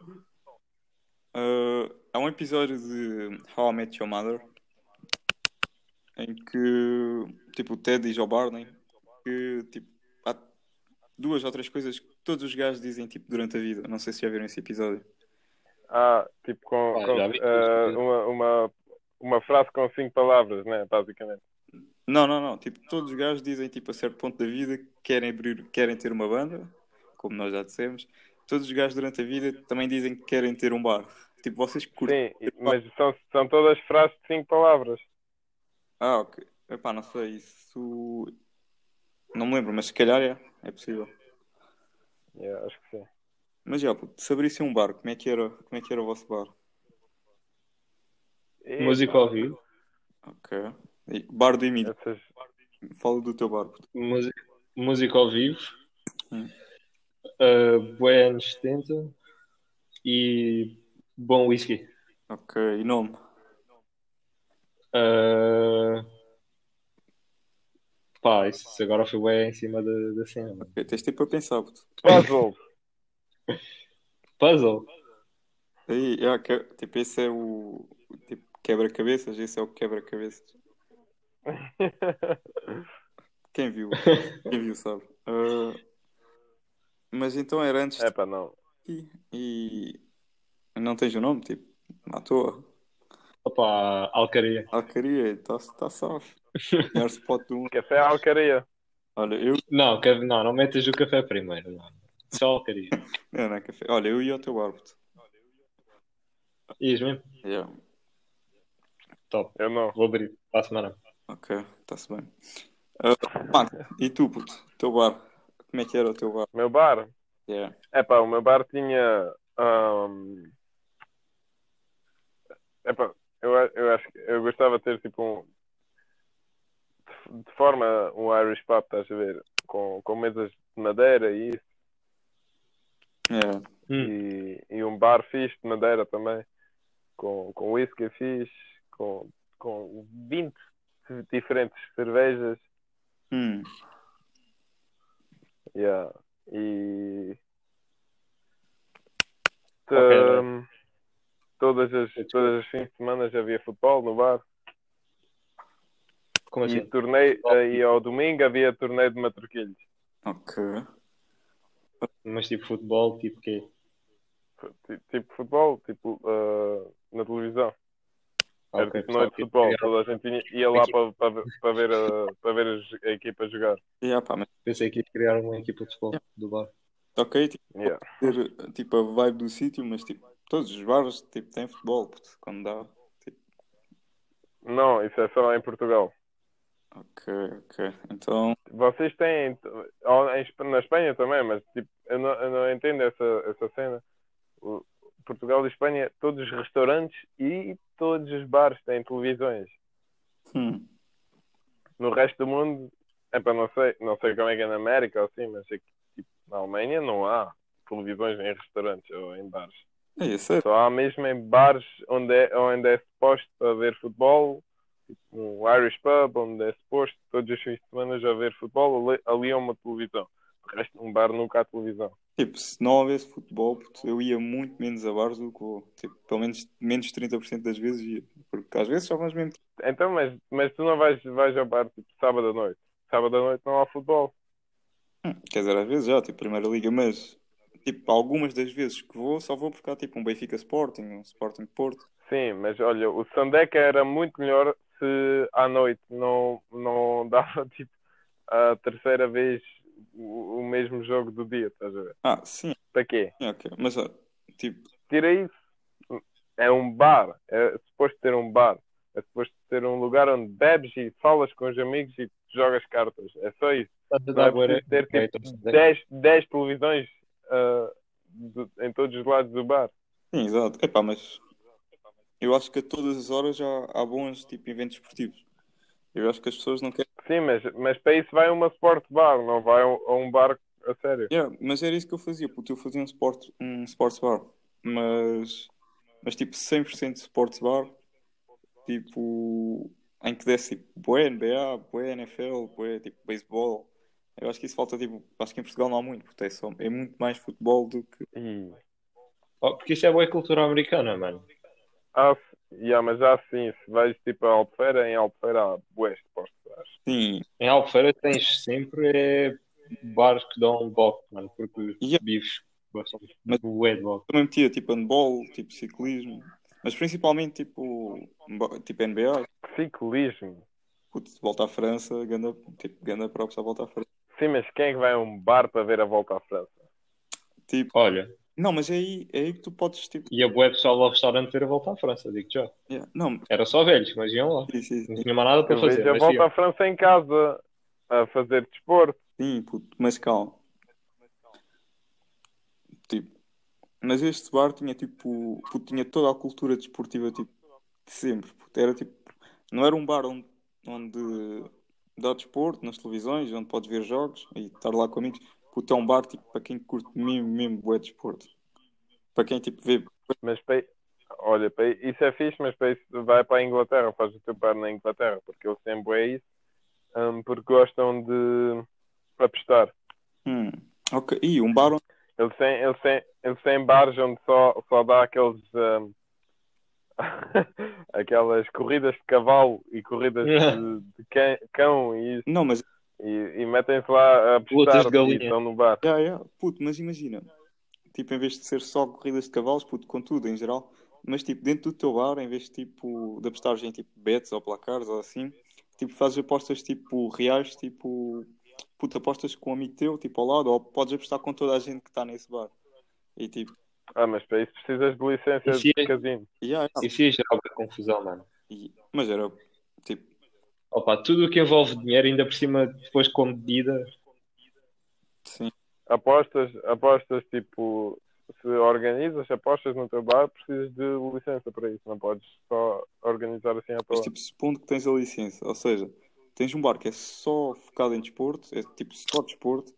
ah, há um episódio de How I Met Your Mother em que tipo, o Ted diz ao Barney que tipo, há duas ou três coisas que todos os gajos dizem tipo, durante a vida. Não sei se já viram esse episódio. Ah, tipo, com, Ah, com, ah, uma, uma, uma frase com cinco palavras, né? Basicamente. Não, não, não. Tipo, todos os gajos dizem tipo, a certo ponto da vida que querem abrir, querem ter uma banda, como nós já dissemos. Todos os gajos durante a vida também dizem que querem ter um bar. Tipo, vocês curtem. Sim, mas são, são todas frases de cinco palavras. Ah, ok. Epá, não sei, isso. Não me lembro, mas se calhar é, é possível. Yeah, acho que sim. Mas já, puto, se abrissem um bar, como é que era, como é que era o vosso bar? Música ao vivo. Ok. E bar do Emílio, essas- fala do teu bar. puto. Música, música ao vivo. Hum. Uh, bué anos 70. E bom whisky. Ok, e nome? Uh, pá, isso agora foi bem em cima da, da cena. mano. Ok, tens tempo para pensar, puto. Puzzle. Puzzle. Aí, ah, que- tipo, esse é o, o tipo quebra-cabeças, esse é o quebra-cabeças. <laughs> Quem viu? Quem viu sabe. Ah, mas então era antes É pá, não. de e não tens o nome, tipo, à toa. Opa, alcaria. Alcaria, está tá salvo. <laughs> Melhor spot do mundo. Café Alcaria. Olha, eu. Não, que- não, não metas o café primeiro. Não. Só alcaria. Não, não é café. Olha, eu ia ao teu árbitro. Ias mesmo? Yeah. Top. Eu não. Vou abrir para a semana. Ok, está-se bem. Ah, mano, e tu, puto? Teu bar? Como é que era o teu bar? Meu bar. Yeah. É pá, o meu bar tinha. ahm, Epá, eu, eu acho que eu gostava de ter tipo um. de- De forma um Irish pub, estás a ver? Com, com mesas de madeira e isso. Yeah. Hum. E, e um bar fixe de madeira também. Com, com whisky fixe. Com, com 20 diferentes cervejas. Hum. Yeah. E. Ok, Hum, todas, as, todas as fins de semana havia futebol no bar. Como E, assim? torneio, e ao domingo havia torneio de matraquilhos. Ok. Mas tipo futebol, tipo quê? Ti- Tipo futebol, tipo ah, na televisão. Era Ok, tipo noite de futebol. tipo, Toda a gente tinha- ia lá para, para, ver- para ver, a, para ver as- a equipa jogar. Yeah, pá, mas Pensei que ia criar uma equipa de futebol do bar. ok, tipo, Yeah. ter tipo a vibe do sítio, mas tipo, todos os bares tipo, têm futebol, puto, quando dá. Tipo, Não, isso é só em Portugal. Ok, ok. Então, Vocês têm na Espanha também, mas tipo, eu não, eu não entendo essa, essa cena. O- Portugal e Espanha, todos os restaurantes e todos os bares têm televisões. hum, No resto do mundo, é para não sei, não sei como é que é na América ou assim, mas aqui, tipo, na Alemanha não há televisões em restaurantes ou em bares. é isso, é. Só há mesmo em bares onde é, onde é suposto haver futebol, um Irish Pub, onde é suposto todos os fins de semana já haver futebol, ali, ali é uma televisão. O resto, num bar nunca há televisão. Tipo, se não houvesse futebol, eu ia muito menos a bares do que vou. Tipo, pelo menos menos de 30% das vezes ia. Porque às vezes só vamos mesmo. Então, mas, mas tu não vais, vais ao bar tipo sábado à noite. Sábado à noite não há futebol. Hum, quer dizer, às vezes já, tipo, Primeira Liga, mas tipo, algumas das vezes que vou, só vou porque há tipo um Benfica Sporting, um Sporting Porto. Sim, mas olha, o Sandeca era muito melhor se à noite não, não <laughs> dava tipo a terceira vez o, o mesmo jogo do dia, estás a ver? Ah, sim, Para quê? ok. Mas ó, tipo, Tira isso. É um bar. É suposto ter um bar. É suposto ter um lugar onde bebes e falas com os amigos e jogas cartas. É só isso. Estás a Não é preciso ter Ok, tipo então, 10, 10 televisões ah, do- em todos os lados do bar. sim, exato. Epá, mas eu acho que a todas as horas já há bons tipo eventos esportivos. Eu acho que as pessoas não querem. Sim, mas, mas para isso vai uma sport bar, não vai a um- um bar a sério. Yeah, mas era isso que eu fazia, porque eu fazia um, sport, um sports bar, mas, mas tipo 100% sports bar, tipo, em que desse tipo, bué NBA, bué NFL, bué tipo beisebol. Eu acho que isso falta, tipo, acho que em Portugal não há muito, porque é, só, é muito mais futebol do que. E, Oh, porque isso é boa cultura americana, mano. Ah, yeah, mas já sim, se vais tipo a Albufeira, em Albufeira há bués de. Sim, Em Albufeira tens sempre é, bares que dão boxe, mano, porque os Yeah. bifes gostam Mas- bué de boxe. também metia tipo handball, tipo ciclismo, mas principalmente tipo, tipo NBA, Ciclismo. putz, volta à França, ganda, tipo, ganda própria só volta à França. Sim, mas quem é que vai a um bar para ver a volta à França? Tipo, Olha, não, mas é aí, é aí que tu podes, tipo, ia bué pessoal ao restaurante ver a volta à França, digo já. yeah, não, Era só velhos, mas iam lá. sim, sim, Não sim. tinha mais nada para Eu fazer. a volta iam. à França em casa, a fazer desporto. Sim, puto, mas calma. Tipo, mas este bar tinha tipo, puto, tinha toda a cultura desportiva tipo, de sempre. puto. Era tipo, não era um bar onde, onde dá desporto nas televisões, onde podes ver jogos e estar lá com amigos. É um bar tipo para quem curte mesmo, mesmo bué desporto. Para quem tipo vê. Mas para... olha, para... isso é fixe, mas para isso vai para a Inglaterra, faz o teu bar na Inglaterra, porque eles sempre é isso, hum, porque gostam de apostar. Hum, ok. E um bar onde. Eles têm, eles têm, eles têm bares onde só, só dá aqueles. hum, <laughs> aquelas corridas de cavalo e corridas de, de cã- cão e isso. Não, mas E, e metem-se lá a apostar de e galinha. estão no bar. Yeah, yeah. Puto, mas imagina, tipo, em vez de ser só corridas de cavalos, puto, com tudo em geral, mas tipo, dentro do teu bar, em vez de tipo, de apostares em tipo bets ou placares ou assim, tipo, fazes apostas tipo reais, tipo, puto, apostas com um amigo teu, tipo, ao lado, ou podes apostar com toda a gente que está nesse bar. E tipo, Ah, mas para isso precisas de licença E de casino. yeah, yeah. Isso ia gerar bué confusão, mano. E- mas era tipo, Opa, tudo o que envolve dinheiro, ainda por cima, depois com medida. sim, Apostas, apostas tipo, se organizas apostas no teu bar, precisas de licença para isso. Não podes só organizar assim à mas toa. tipo, supondo que tens a licença, ou seja, tens um bar que é só focado em desporto, é tipo só desporto,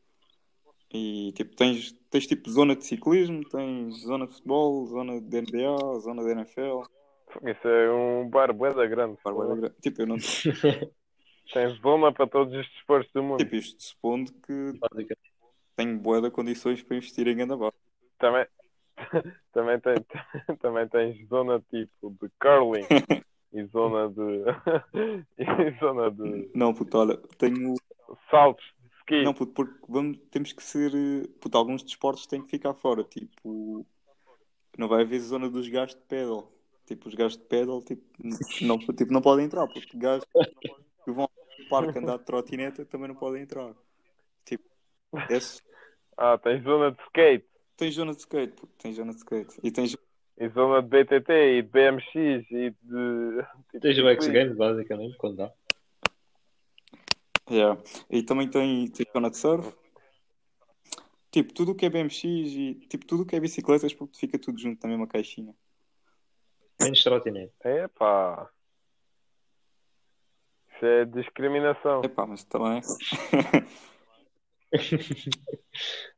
e tipo, tens, tens tipo zona de ciclismo, tens zona de futebol, zona de NBA, zona de NFL. Isso é um bar bué da grande. Gra- Tipo, eu não. <laughs> Tens zona para todos os desportos do mundo. Tipo, isto supondo que tenho boa de condições para investir em Gandabá. Também, <laughs> também, tem, <laughs> também tens zona tipo de curling e zona de. e zona de Não, puto, olha, tenho. saltos, ski. Não, puto, porque vamos, temos que ser. Puto, alguns desportos têm que ficar fora. Tipo, não vai haver zona dos gajos de pedal. Tipo, os gajos de pedal tipo, não, tipo, não podem entrar, porque gajos que vão ao parque andar de trotineta também não podem entrar. Tipo, esse, Ah, tens zona de skate tens zona de skate, puto, tens zona de skate. E tens. e zona de BTT e de BMX e de. tipo, Tens o X. Games, basicamente, quando dá. Yeah. E também tem, tem zona de surf. Tipo, tudo o que é BMX e tipo, tudo o que é bicicletas, porque fica tudo junto na mesma caixinha. Menos trotinete. Epá. Isso é discriminação. Epá, mas também. <laughs>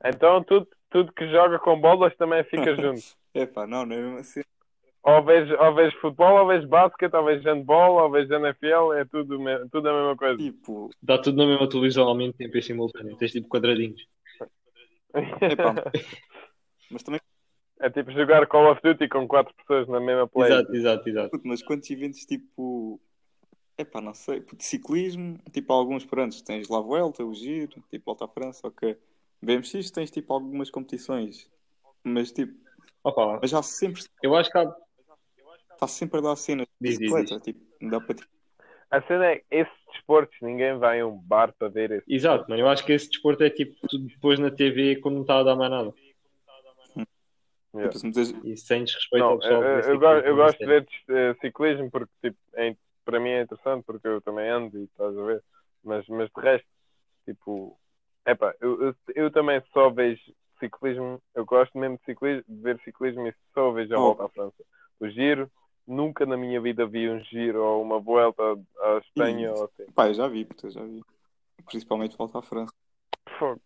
Então tudo, tudo que joga com bolas também fica <laughs> junto. Epá, não, não é mesmo assim. Ou vês, ou vês futebol, ou vês basquete, ou vês handball, ou vês NFL, é tudo, tudo a mesma coisa. Tipo, Dá tudo na mesma televisão ao mesmo tempo em simultâneo. Tens tipo quadradinhos. epá, <laughs> mas também, É tipo jogar Call of Duty com quatro pessoas na mesma play. Exato, exato, exato. puto, mas quantos eventos tipo. Epá, não sei, puto, ciclismo, tipo alguns prontos, tens lá a Vuelta, o Giro, tipo Volta à França, ok. BMX tens tipo algumas competições, mas tipo, Opa, mas há sempre, eu acho que há. está sempre a dar cenas de bicicleta, tipo, não dá para A cena é, esses desportos, ninguém vai a um bar para ver esse. Exato, mano. Eu acho que esse desporto é tipo tudo depois na TV quando não está a dar mais nada. Yeah. tipo, E sem desrespeito Não, ao pessoal. eu, gosto, eu mas gosto de é- ver eh, ciclismo porque tipo, é- para mim é interessante porque eu também ando e estás a ver. Mas, mas de resto, tipo, epá, eu, eu, eu também só vejo ciclismo, eu gosto mesmo de, ciclismo, de ver ciclismo e só vejo a Oh. volta à França. O giro, nunca na minha vida vi um giro ou uma volta à Espanha Ih. ou assim. Pá, eu já vi, puta, eu já vi. Principalmente volta à França. Fogo.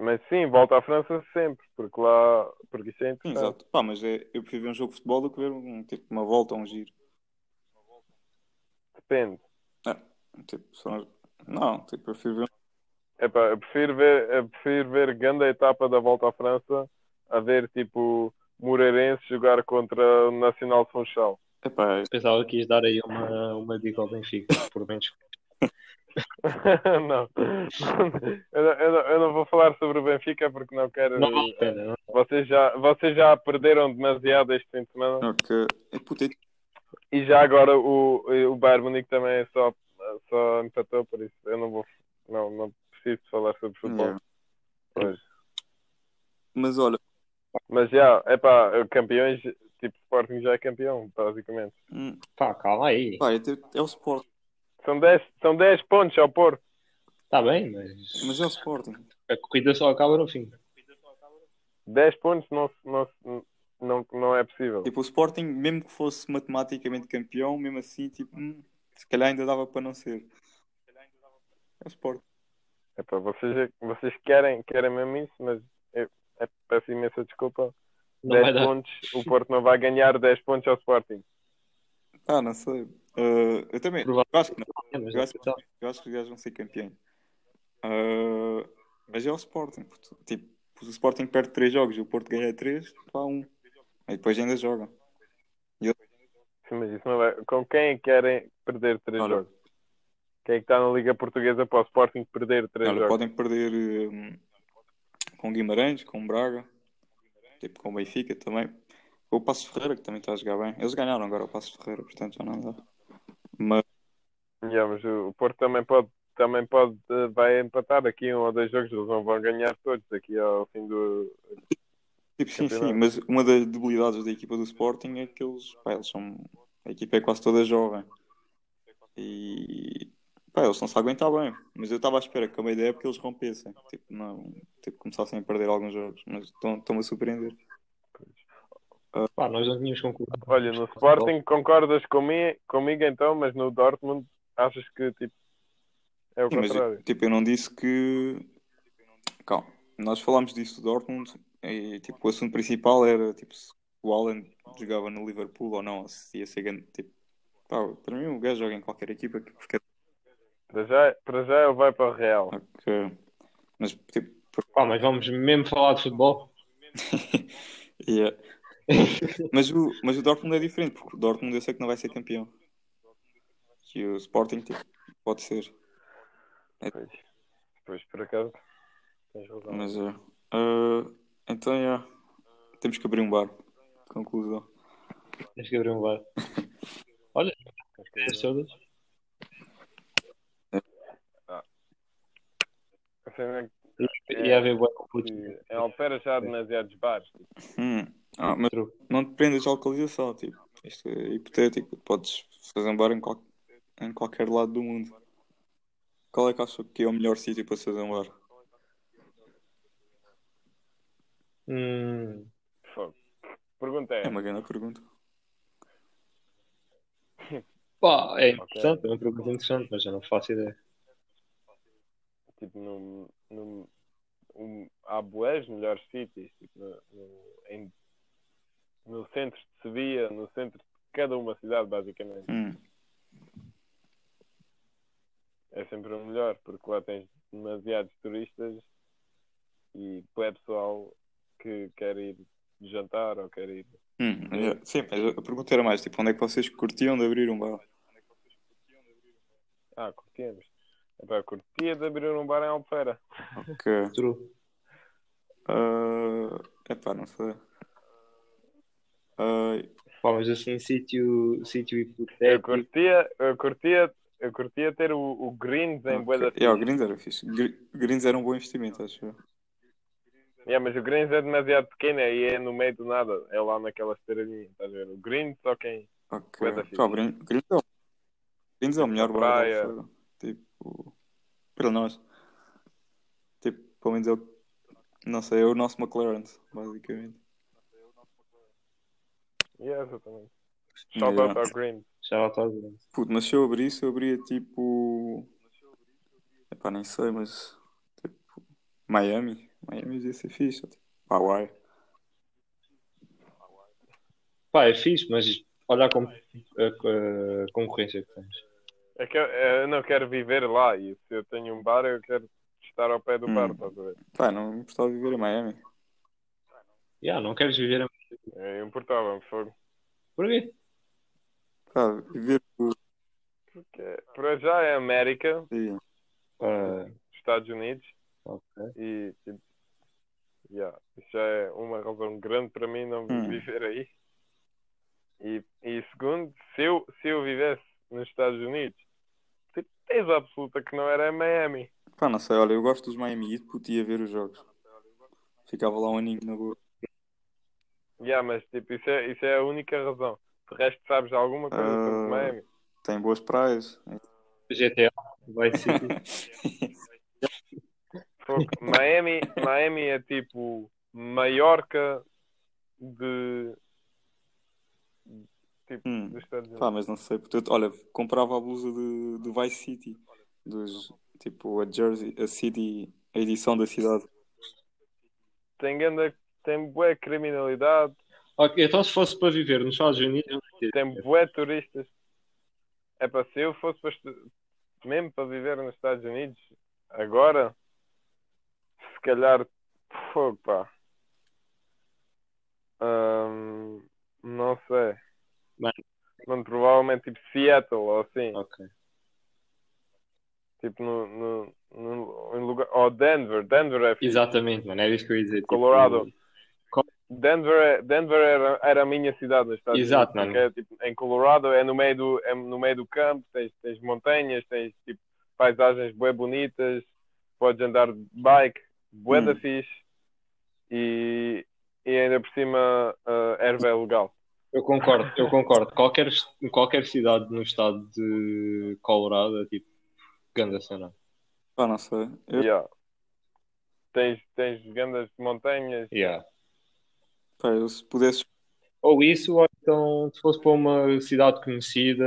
Mas sim, volta à França sempre, porque lá, porque isso é interessante. exato. Pá, mas é, eu prefiro ver um jogo de futebol do que ver um, tipo, uma volta ou um giro. Depende. Tipo, só- Não, tipo, eu prefiro ver. Epá, eu prefiro ver, eu prefiro ver grande etapa da volta à França a ver tipo Moreirense jogar contra o Nacional de Funchal. Epá, Pensava que ias dar aí uma, uma dica ao Benfica, por menos. <laughs> não. Eu, não, eu, não, eu não vou falar sobre o Benfica porque não quero. Não pena, não? Vocês já, vocês já perderam demasiado este fim de semana ok. É, é- e já agora o, o Bayern Munique também só, só empatou, por isso eu não vou não, não preciso falar sobre futebol yeah. hoje. Mas olha, Mas já, é pá, campeões, tipo Sporting já é campeão, basicamente. hum, Pá, calma aí. pá, é, tipo- é o Sport, São 10 são 10 pontos ao Porto. Está bem, mas mas é o Sporting. a corrida só acaba no fim. 10 pontos não, não, não, não é possível. Tipo, o Sporting, mesmo que fosse matematicamente campeão, mesmo assim, tipo, hum, se calhar ainda dava para não ser. É o Sporting. É pá, vocês, vocês querem, querem mesmo isso, mas eu, é, peço imensa desculpa. Não vai 10 dar. pontos, o Porto não vai ganhar 10 pontos ao Sporting. Ah, não sei. Ah, eu também. Eu acho que não. É, Eu é acho, total. eu acho que os gajos vão ser campeões. Ah, mas é o Sporting. Tipo, o Sporting perde 3 jogos e o Porto ganha 3, pá, 1. Aí depois ainda jogam. Sim, mas isso não vai. Com quem querem perder 3 Olha. jogos? Quem é que está na Liga Portuguesa para o Sporting perder 3 Olha, jogos? podem perder hum, com Guimarães, com Braga, tipo com o Benfica também. Com o Passo Ferreira, que também está a jogar bem. Eles ganharam agora o Passo Ferreira, portanto já não dá. Mas, Já, mas o Porto também pode, também pode, eh, vai empatar aqui um ou dois jogos, eles não vão ganhar todos aqui ao fim do. tipo, sim, sim. Mas uma das debilidades da equipa do Sporting é que eles, pá, eles são. A equipa é quase toda jovem. E. Pá, eles não se aguentar bem. Mas eu estava à espera que a da época eles rompessem. Tipo, não. Tipo, começassem a perder alguns jogos. Mas estão- estão-me a surpreender. Pá, nós não tínhamos concluído. Olha, no Sporting concordas comigo, comigo então, mas no Dortmund achas que tipo é o Sim, mas contrário. tipo, eu não disse que. Calma, nós falámos disso do Dortmund e tipo, o assunto principal era tipo, se o Haaland jogava no Liverpool ou não, se ia ser grande, tipo, pá, para mim o gajo joga em qualquer equipa que- porque Para já, para já ele vai para o Real. mas tipo, por- Pá, mas vamos mesmo falar de futebol? <laughs> yeah. <laughs> mas, o, mas o Dortmund é diferente, porque o Dortmund eu sei que não vai ser campeão. E o Sporting pode ser. Pois, pois por acaso, tens razão. Mas é. Ah, então yeah. temos que abrir um bar. Conclusão. Tens que abrir um bar. <laughs> Olha, as todas. É Ia haver bué putos. que em Alpera já há demasiados bares. tipo, Hum. Ah, mas não depende da localização, tipo. Isto é hipotético. Podes fazer um bar em, qual- em qualquer lado do mundo. Qual é que achas que é o melhor sítio para se fazer um bar? Hum, fogo. Pergunta é, É uma grande pergunta. <laughs> pá, é interessante, é uma pergunta interessante, mas eu não faço ideia. tipo, no, no, um, há boés melhores sítios, tipo, no, no, em, no centro de Sevilha, no centro de cada uma cidade, basicamente. Hum. É sempre o melhor, porque lá tens demasiados turistas e é pessoal que quer ir jantar ou quer ir. Hum, é, sim, mas a pergunta era mais, tipo, onde é que vocês curtiam de abrir um bar? Ah, curtíamos. Epá, curtia de abrir um bar em Alfeira. Ok. True. Ah, epá, não sei. Ah, Pá, mas assim, sítio, sítio Eu hipotético. curtia, eu curtia, eu curtia ter o, o Greens em ok. Bué da Yeah, o Greens era fixe. Gr- Greens era um bom investimento, acho eu. Yeah, mas o Greens é demasiado pequeno e é no meio do nada. É lá naquela esteiradinha, estás a ver? O Greens só quem. Ok. Bué da fixe. Pá, o Greens, é o, Greens é o melhor praia. Tipo, para nós. Tipo, pelo menos é o, não sei, é o nosso McLaren, basicamente. Yeah, exatamente. Shout Yeah. out ao Greens. Já lá está a ver. Puto, mas se eu abrisse, eu abria tipo. Epá, nem sei, mas. Tipo. Miami. Miami ia ser fixe. Tipo, Hawaii. Pá, é fixe, mas olha a, com- a- a concorrência que tens. É que eu, eu não quero viver lá e se eu tenho um bar, eu quero estar ao pé do Hum. bar, estás a ver? Pá, não gostava de viver em Miami. Yeah, não queres viver. É importável, fogo. Porquê? Pá, viver. Porque para já é América, Sim. Ah, Estados Unidos ok. e tipo, yeah, isso já é uma razão grande para mim não Hum. viver aí. E, e segundo, se eu, se eu vivesse nos Estados Unidos, tens absoluta que não era em Miami. Pá, não sei, olha, eu gosto dos Miami Heat, puto, ia ver os jogos. Ficava lá um aninho na boa. Yeah, mas tipo, isso é, isso é a única razão. De resto, sabes alguma coisa sobre Ah. Miami? Tem boas praias. GTA, vai City. Fogo. Miami, Miami é tipo Maiorca de tipo Hum. dos Estados Unidos. Pá, mas não sei, eu, olha, comprava a blusa de, de Vice City. Dos, tipo, a Jersey, a City, a edição da cidade. Tem ganda, tem bué criminalidade, Ok, então se fosse para viver nos Estados Unidos, tem bué turistas. É para se eu fosse para mesmo para viver nos Estados Unidos agora, se calhar não sei. Mano. Mano, provavelmente tipo Seattle ou assim. Ok. Tipo no, no, no, em lugar. Ou Denver. Denver é fixe. Exatamente, mano, era isso que eu ia dizer. tipo, Colorado. Denver, é- Denver era, era a minha cidade nos Estados Exato, Unidos. porque é, tipo, em Colorado é no meio do, é no meio do campo, tens, tens montanhas, tens tipo, paisagens bem bonitas, podes andar de bike, bué da Hum. fixe e, e ainda por cima a erva é legal. Eu concordo, eu concordo. Qualquer, qualquer cidade no estado de Colorado é tipo grande cena. Pá, não sei. Eu, Yeah. Tens, tens grandes montanhas, Yeah. Pá, eu se pudesse. Ou isso, ou então se fosse para uma cidade conhecida,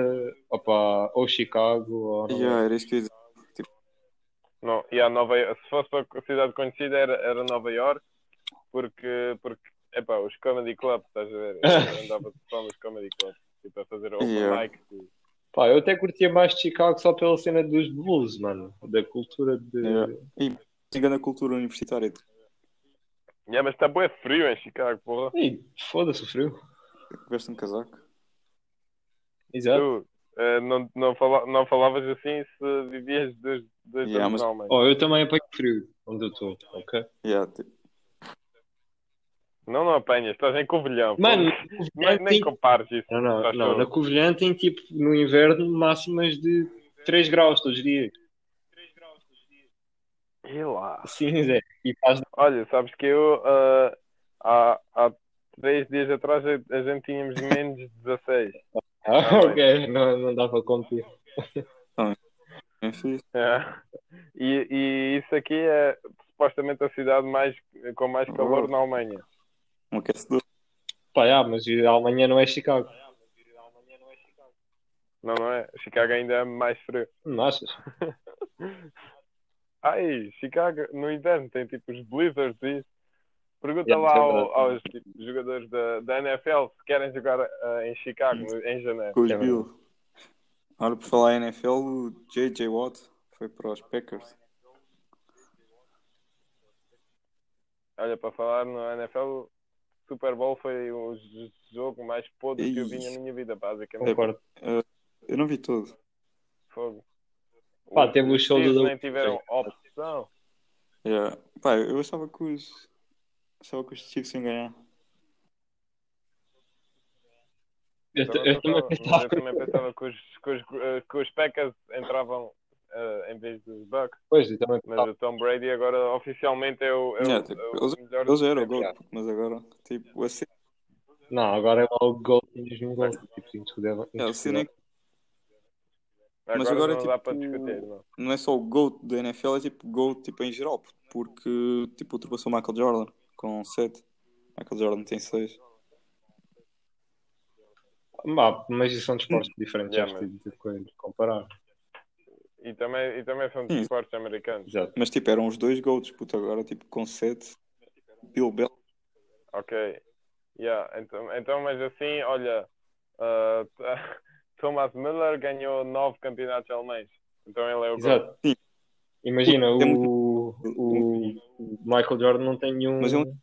opa, ou Chicago, ou Yeah, era isso que eu ia dizer. Não, e a Nova, se fosse para a cidade conhecida era, era Nova York, porque, porque epá, os comedy clubs, estás a ver? <laughs> Eu andava só nos comedy clubs, tipo, a fazer open Yeah. mics. e- Pá, eu até curtia mais de Chicago só pela cena dos blues, mano. Da cultura de. Yeah. E engana a cultura universitária. Yeah, mas está bué frio em Chicago, porra. Ih, foda-se o frio. Veste um casaco. Exato. Tu eh, não, não, fala, não falavas assim se vivias dois, dois Yeah, anos mas- não. Oh, eu também apanho frio onde eu estou, ok? Yeah, tipo, Não, não apanhas, estás em Covilhão. Mano, nem, nem tem- compares isso. Não, não, não. Na Covilhã tem tipo no inverno máximas de 3 graus todos os dias. E lá. Sim, Zé. E faz. Olha, sabes que eu ah, há, há três dias atrás a, a gente tínhamos menos de 16. <laughs> Ah, ok, não, não dá para é. É. E, e isso aqui é supostamente a cidade mais, com mais calor na Alemanha. Um aquecedor. Pá, já, mas amanhã não é Chicago. Não, não é? Chicago ainda é mais frio. Não achas? <laughs> Ai, Chicago no inverno tem tipo os blizzards e isso. Pergunta Yeah, lá é ao- aos tipo, jogadores da, da NFL se querem jogar ah, em Chicago no- em janeiro. Com os É Bills. Ora, por falar em NFL, o J.J. Watt foi para os Packers. Olha, para falar no NFL, o Super Bowl foi o jogo mais podre que eu vi na minha vida, basicamente. Concordo. Eu não vi todo. Fogo. Pá, teve o os show do nem tiveram opção. Yeah. Pá, eu achava que os. Achava que os Chiefs iam ganhar. Eu, Também eu também pensava- eu também pensava que os, que os, que os Packers entravam eh, em vez dos Bucks, Pois, eu também mas o Tom Brady agora oficialmente é o, é o, Yeah, tipo, é o eles- melhor Eles eram o dos gol, mas agora, tipo, assim, Não, agora é lá o gol tinhas num gol. Tipo, indiscutível. é, é que Agora, Mas agora é não dá tipo- para discutir, não. não é só o GOAT da NFL, é tipo GOAT tipo, em geral, porque tipo, ultrapassou Michael Jordan com 7. Michael Jordan tem 6. Bah, mas isso são desportos diferentes, Yeah, acho que de coisa de comparar. E também, e também são desportos americanos. Exato. Mas tipo, eram os dois GOATs, puto, agora tipo com 7. Bill Bell. Ok. Yeah. Então, então, mas assim, olha, ah, Thomas Müller ganhou nove campeonatos alemães. Então ele é o. Exato. Sim. Imagina, o, o, o Michael Jordan não tem nenhum Mas é um-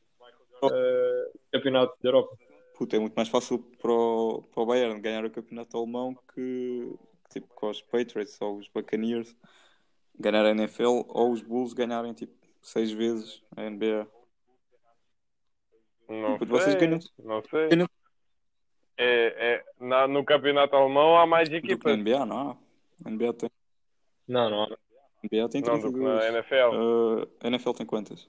eh, campeonato da Europa. Puta, é muito mais fácil para o, para o Bayern ganhar o campeonato alemão que tipo com os Patriots ou os Buccaneers ganhar a NFL ou os Bulls ganharem tipo 6 vezes a NBA. Não vocês sei. ganham Não sei. Ganham- É, é, na, no campeonato alemão há mais do equipas. NBA, não NBA tem, Não, não NBA tem Não, do que 32. na NFL. Uh, a NFL tem quantas?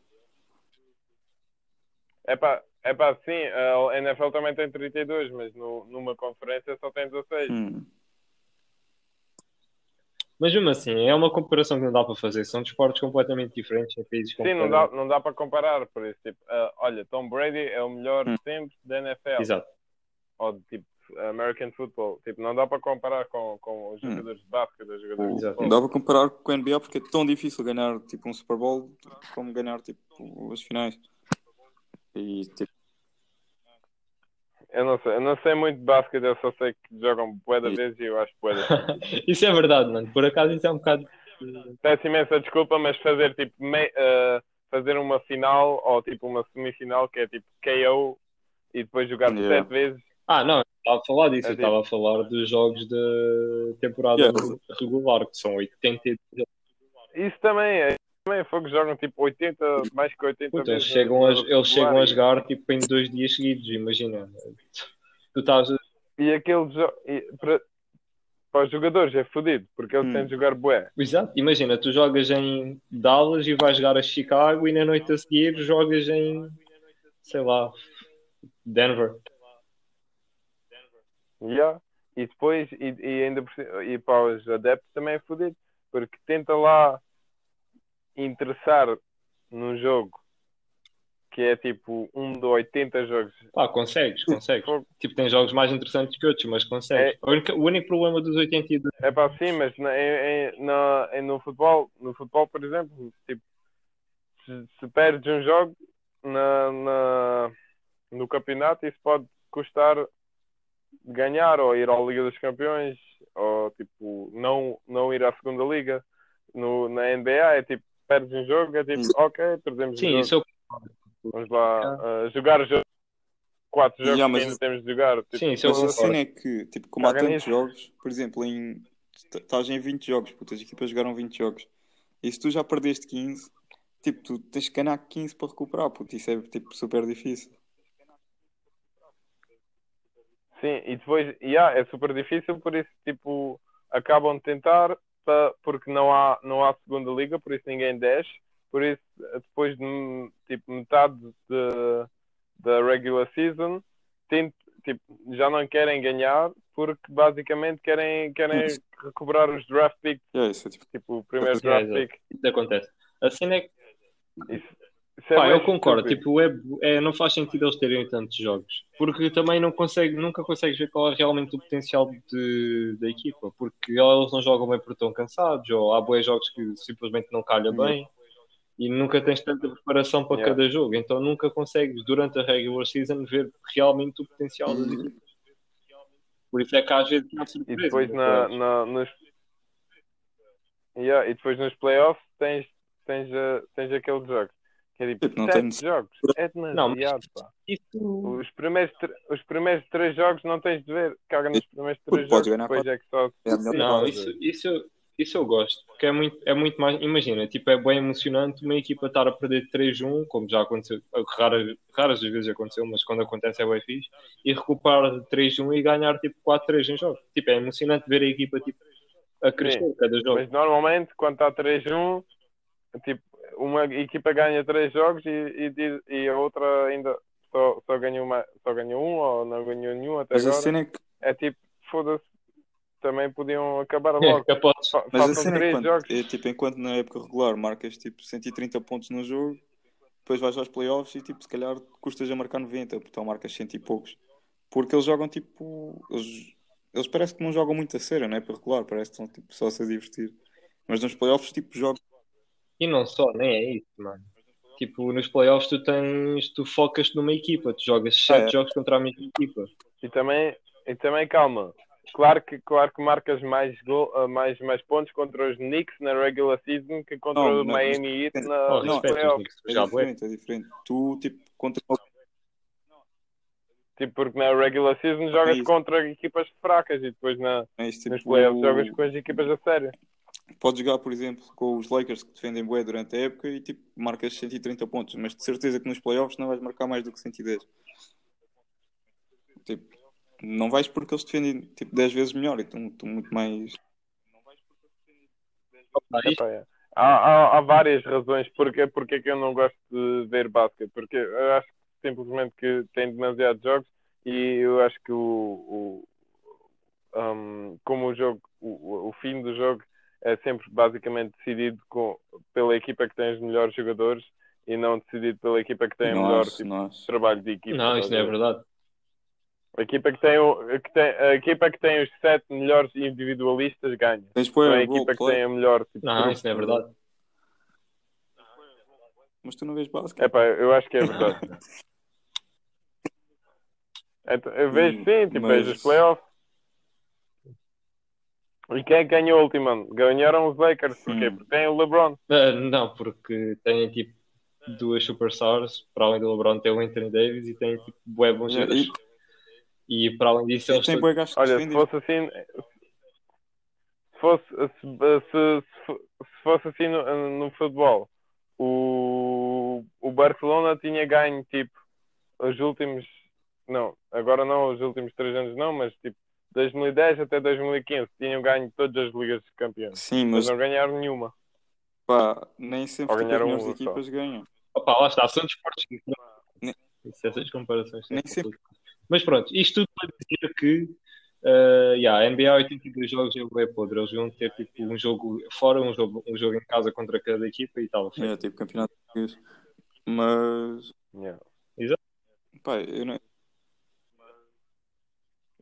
É pá, é pá, sim, a NFL também tem 32, mas no, numa conferência só tem 16. Hum. Mas mesmo assim, é uma comparação que não dá para fazer. São desportos completamente diferentes em países Sim, não dá, não dá para comparar, por isso, tipo, ah, olha, Tom Brady é o melhor Hum. sempre da NFL, Exato. Ou de, tipo, American Football, tipo, não dá para comparar com, com os Hum. jogadores de basquete, os jogadores de Exato. Não futebol. dá para comparar com a NBA porque é tão difícil ganhar tipo um Super Bowl como ganhar tipo as finais. E tipo, Eu não sei, eu não sei muito de basquete, eu só sei que jogam bué da E- vez e eu acho bué da <laughs> isso é verdade, mano. Por acaso isso é um bocado. Peço imensa desculpa, mas fazer tipo mei- ah, fazer uma final ou tipo uma semifinal que é tipo KO e depois jogar Yeah. sete vezes. Ah, não, eu estava a falar disso. É Eu tipo- estava a falar dos jogos da temporada Yeah. regular, que são 80 Isso também é. Também foi que jogam tipo 80, mais que 80 Puta, eles chegam, a, no eles chegam a jogar tipo em dois dias seguidos, imagina. Tu estás. a- E, aquele jo- e para, para os jogadores é fodido, porque eles Hum. têm de jogar bué. Exato, imagina, tu jogas em Dallas e vais jogar a Chicago e na noite a seguir jogas em, sei lá, Denver. Yeah. E depois, e, e ainda e para os adeptos também é fodido, porque tenta lá interessar num jogo que é tipo um de 80 jogos. Pá, consegues, consegues. Tipo, tem jogos mais interessantes que outros, mas consegues. A única- o único problema dos 82 É para sim, mas na, em- na, em- no futebol, no futebol, por exemplo, tipo, se, se perdes um jogo na, na, no campeonato, isso pode custar ganhar ou ir à Liga dos Campeões ou tipo não, não ir à segunda liga. No, na NBA é tipo, perdes um jogo, é tipo, ok, perdemos um Sim, jogo. isso eu Vamos lá uh, jogar o jogo. Quatro jogos Yeah, mas que ainda temos de jogar. Tipo, Sim, isso eu Mas a cena é que, tipo, como há tantos jogos, por exemplo, em estás em 20 jogos, puto, as equipas jogaram 20 jogos. E se tu já perdeste 15, tipo, tu tens que ganhar 15 para recuperar, puto, isso é tipo super difícil. Sim, e depois, yeah, é super difícil, por isso, tipo, acabam de tentar, pa- porque não há, não há segunda liga, por isso ninguém desce, por isso, depois de, tipo, metade de- da regular season, tent- tipo, já não querem ganhar, porque basicamente querem, querem Isso. recuperar os draft picks, É, isso é tipo, tipo, o primeiro Sim, draft pick. Isso acontece. A cena é que, isso é pá, eu concordo, estúpido. tipo, é, é, não faz sentido eles terem tantos jogos, porque também não consegue, nunca consegues ver qual é realmente o potencial de, da equipa, porque ou eles não jogam bem porque estão cansados, ou há bons jogos que simplesmente não calha bem, e nunca tens tanta preparação para Yeah. cada jogo, então nunca consegues, durante a regular season, ver realmente o potencial das Uhum. equipas. Por isso é que às vezes há E surpresa. depois na, na, nos yeah, e depois nos playoffs tens, tens, uh, tens jogos. Que é tipo, Tipo, não sete tens- jogos. É Não, mas- demasiado, pá. Isso... Os primeiros, tr- os primeiros três jogos não tens de ver. Caga nos primeiros três podes jogos, depois é que só. é Não, isso, isso, eu- isso eu gosto, porque é muito, é muito mais. Imagina, tipo, é bem emocionante uma equipa estar a perder 3-1, como já aconteceu, raras, raras as vezes aconteceu, mas quando acontece é bem fixe, e recuperar 3-1 e ganhar tipo 4-3 em jogos. Tipo, é emocionante ver a equipa tipo, a crescer Sim, cada jogo. Mas normalmente, quando está 3-1, tipo, uma equipa ganha três jogos e, e, e a outra ainda só, só, ganha uma, só ganha um ou não ganhou nenhum até Mas a agora. cena é que, É tipo, foda-se, também podiam acabar É, logo. Fa- mas a Faltam cena é três quando, jogos. é, tipo, enquanto na época regular marcas tipo 130 pontos no jogo, depois vais aos playoffs e tipo, se calhar custas a marcar 90, então marcas 100 e poucos. Porque eles jogam tipo. Eles, eles parece que não jogam muito a sério, não é? Para regular, parece que estão tipo, só a se divertir. Mas nos playoffs, tipo, jogam. E não só, nem é isso, mano. Tipo, nos playoffs tu tens, tu focas-te numa equipa, tu jogas 7 é. jogos contra a mesma equipa. E também, e também calma. Claro que, claro que marcas mais, gol, ah, mais, mais pontos contra os Knicks na regular season que contra Não, o não, Miami Heat na, Oh, nos respeito os playoffs. É já bué. diferente, é diferente. Tu, tipo, contra Tipo, porque na regular season jogas isso. contra equipas fracas e depois na, é isso, nos tipo, playoffs jogas com as equipas a sério. Podes jogar, por exemplo, com os Lakers que defendem bué durante a época e tipo, marcas 130 pontos, mas de certeza que nos playoffs não vais marcar mais do que 110. Tipo, não vais porque eles defendem tipo 10 vezes melhor e estão muito mais. É. há, há, há várias razões porque, porque é que eu não gosto de ver basquete. Porque eu acho que simplesmente que tem demasiados jogos e eu acho que o, o um, como o jogo, o, o fim do jogo é sempre basicamente decidido com, pela equipa que tem os melhores jogadores e não decidido pela equipa que tem o melhor tipo, trabalho de equipa. Não, isso não é verdade. A equipa que tem, o, que tem, a equipa que tem os sete melhores individualistas ganha. Tens Não é a equipa que tem a melhor tipo, Não, grupo. isso não é verdade. mas tu não vês basquete. Epá, eu acho que é verdade. <laughs> Então, eu vejo sim, tipo, mas- vejo os playoffs. E quem é que ganhou o último ano? Ganharam os Lakers. Porquê? Hum. Porque tem o LeBron. Ah, não, porque tem tipo duas superstars, para além do LeBron tem o Anthony Davis e tem tipo bué bons E, jogadores. E para além disso, eles tem bué gajos Olha, se fosse assim. Se fosse, se, se, se fosse assim no, no futebol, o, o Barcelona tinha ganho tipo os últimos. Não, agora não, os últimos três anos não, mas tipo 2010 até 2015 tinham ganho todas as ligas de campeões. Sim, Mas mas não ganharam nenhuma. pá, nem sempre as melhores um só. equipas ganham. Opa, lá está, são desportos diferentes. Nem- Isso, essas comparações. Nem sempre. Mas pronto, isto tudo para dizer que uh, yeah, a NBA 82 jogos é bué podre. Eles vão ter tipo um jogo fora, um jogo, um jogo em casa contra cada equipa e tal. É, tipo campeonato português. Mas Yeah. pá, eu não.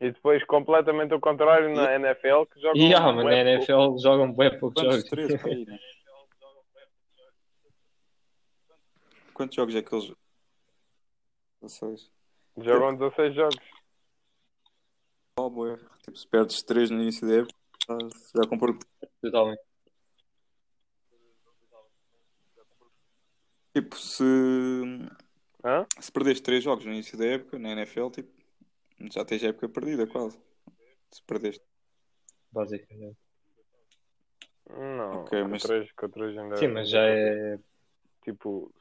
E depois completamente o contrário na NFL que jogam. E ah, mas bué na pouco. NFL jogam bué poucos Quantos? jogos. Três aí, né? Quantos jogos é que eles. 16. Jogam 16 jogos. Oh, boy. Tipo, se perdes 3 no início da época, já comprou. Totalmente. Tipo, se, Hã? se perdeste 3 jogos no início da época, na NFL, tipo, já tens a época perdida quase. Se perdeste. Basicamente. Não, Ok, com mas- três, com três ainda. Sim, mas já é. Tipo,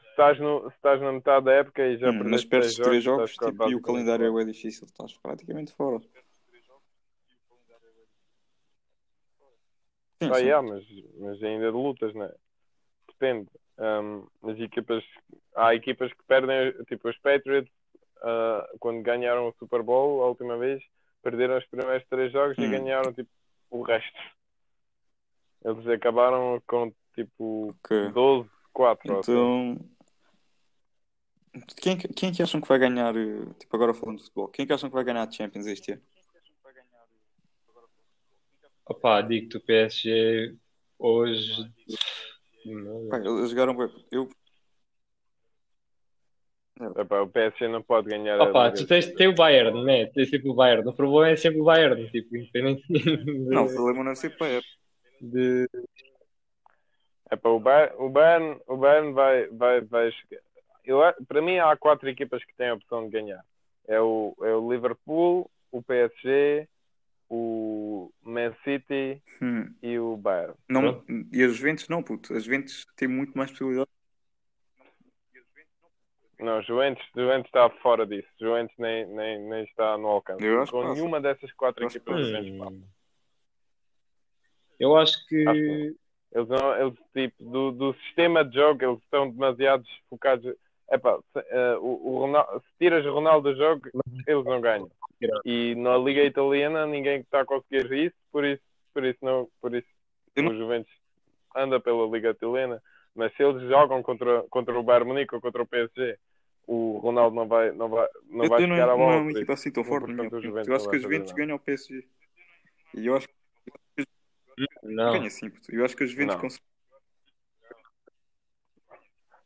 se estás, no, se estás na metade da época e já Hum, mas perdeste perdes 3 jogos, estás tipo, e o calendário é difícil, estás praticamente fora. Sim, Ah, sim. yeah, mas, mas ainda de lutas, né? Depende. Um, as equipas, há equipas que perdem, tipo os Patriots, ah, quando ganharam o Super Bowl a última vez, perderam os primeiros três jogos e Hum. ganharam tipo o resto. Eles acabaram com tipo Ok. 12-4. ou assim. Então, quem, quem é que acham que vai ganhar, eh, tipo agora falando de futebol, quem é que acham que vai ganhar a Champions este ano? Opá, digo-te o PSG hoje. Pá, eles jogaram bem. Eu, Epá, o PSG não pode ganhar Opa, tu tens, tem o Bayern, né? Tens sempre o Bayern. O problema é sempre o Bayern, tipo, independentemente de, não, o problema não é ser para de- Epá, o Bayern, o Bayern, o Bayern vai, vai, vai chegar. Eu, para mim há quatro equipas que têm a opção de ganhar. É o, é o Liverpool, o PSG, o Man City hum, e o Bayern. não, E as Juventus não, puto. As Juventus têm muito mais possibilidade. Não, Juventus, Juventus está fora disso. Juventus nem, nem, nem está no alcance. Eu acho que Com passa. nenhuma dessas quatro Eu acho que equipas. Juventus passa. Eu acho que. Acho que Eles, não, eles tipo, do, do sistema de jogo, eles estão demasiado focados. Epá, se, eh, o, o Ronaldo, se tiras o Ronaldo do jogo, eles não ganham. E na Liga Italiana ninguém está a conseguir isso, por isso, por isso não, por isso o Juventus anda pela Liga Italiana, mas se eles jogam contra, contra o Bayern Munique ou contra o PSG, o Ronaldo não vai, não vai, não Eu- vai eu não, chegar à não bola. é uma equipa assim tão Não, forte. minha. Juventus Eu acho não que fazer Juventus ganham o PSG. E eu acho que Não. ganha sim. Eu acho que as Juventus Não. conseguem.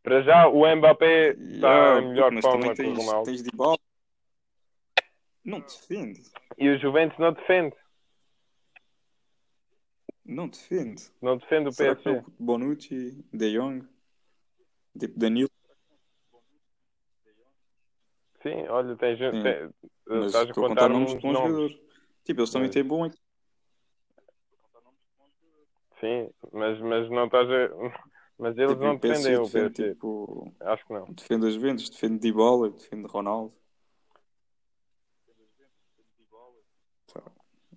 Para já, o Mbappé está Yeah, em melhor mas forma que o Ronaldo. tens Dybala. Não defende. E o Juventus não defende. Não defende. Não defende o Será PSG. não? Bonucci, De Jong, tipo Danilo. Sim, olha, tens, Sim. tem- Mas estás a contar nomes de bons nomes. jogadores. Tipo, eles também Mas- têm bom. Sim, mas, mas não estás a... <laughs> Mas eles Tipo, não o PSG defendem o defende, PSG. tipo, Acho que não. defende as Juventus, defende Dybala, defende Ronaldo.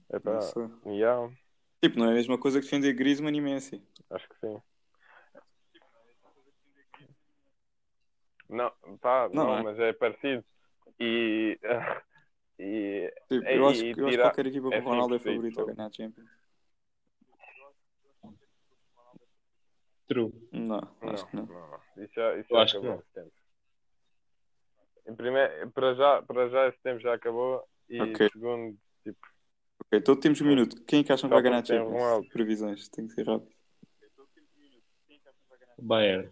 Epá, Não sei. yeah, Tipo, não é a mesma coisa que defender Griezmann e Messi. acho que sim. Não, pá, Não, não, é. mas é parecido. E... <laughs> e Tipo, É, eu, e acho, que- eu acho que tirar- qualquer equipa com é o Ronaldo é favorito a isso. ganhar a Champions. True. Não, não, acho que não. não. Isso já, isso já acho que acabou não. esse tempo. Em primeiro, para, já, para já esse tempo já acabou. E Ok. segundo, tipo, Ok, então temos um minuto. Quem é que acham que vai ganhar a Champions? Previsões, tem que ser rápido. Bayern.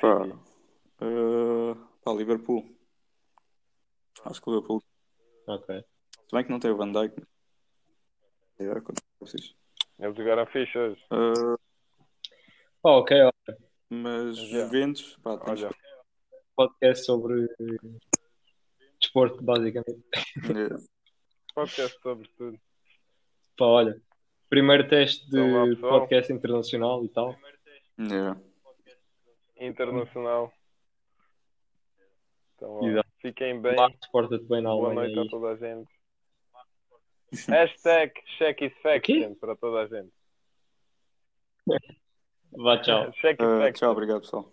Pá, uh, pá, Liverpool. Acho que o Liverpool. Ok. Se bem que não tem o Van Dijk. É, eles jogaram fixe hoje. Uh, Oh, ok, ó. mas Já. Juventus, pá, temos Olha, podcast sobre desporto, basicamente. É, podcast sobre tudo. Pá, olha. Primeiro teste de Então, podcast internacional e tal. é. Internacional. Então, ó, fiquem bem. Lá, porta-te bem na Boa Alemanha noite a toda a gente. <laughs> Hashtag check is O quê? faction para toda a gente. Vá, tchau. Uh, tchau, obrigado pessoal.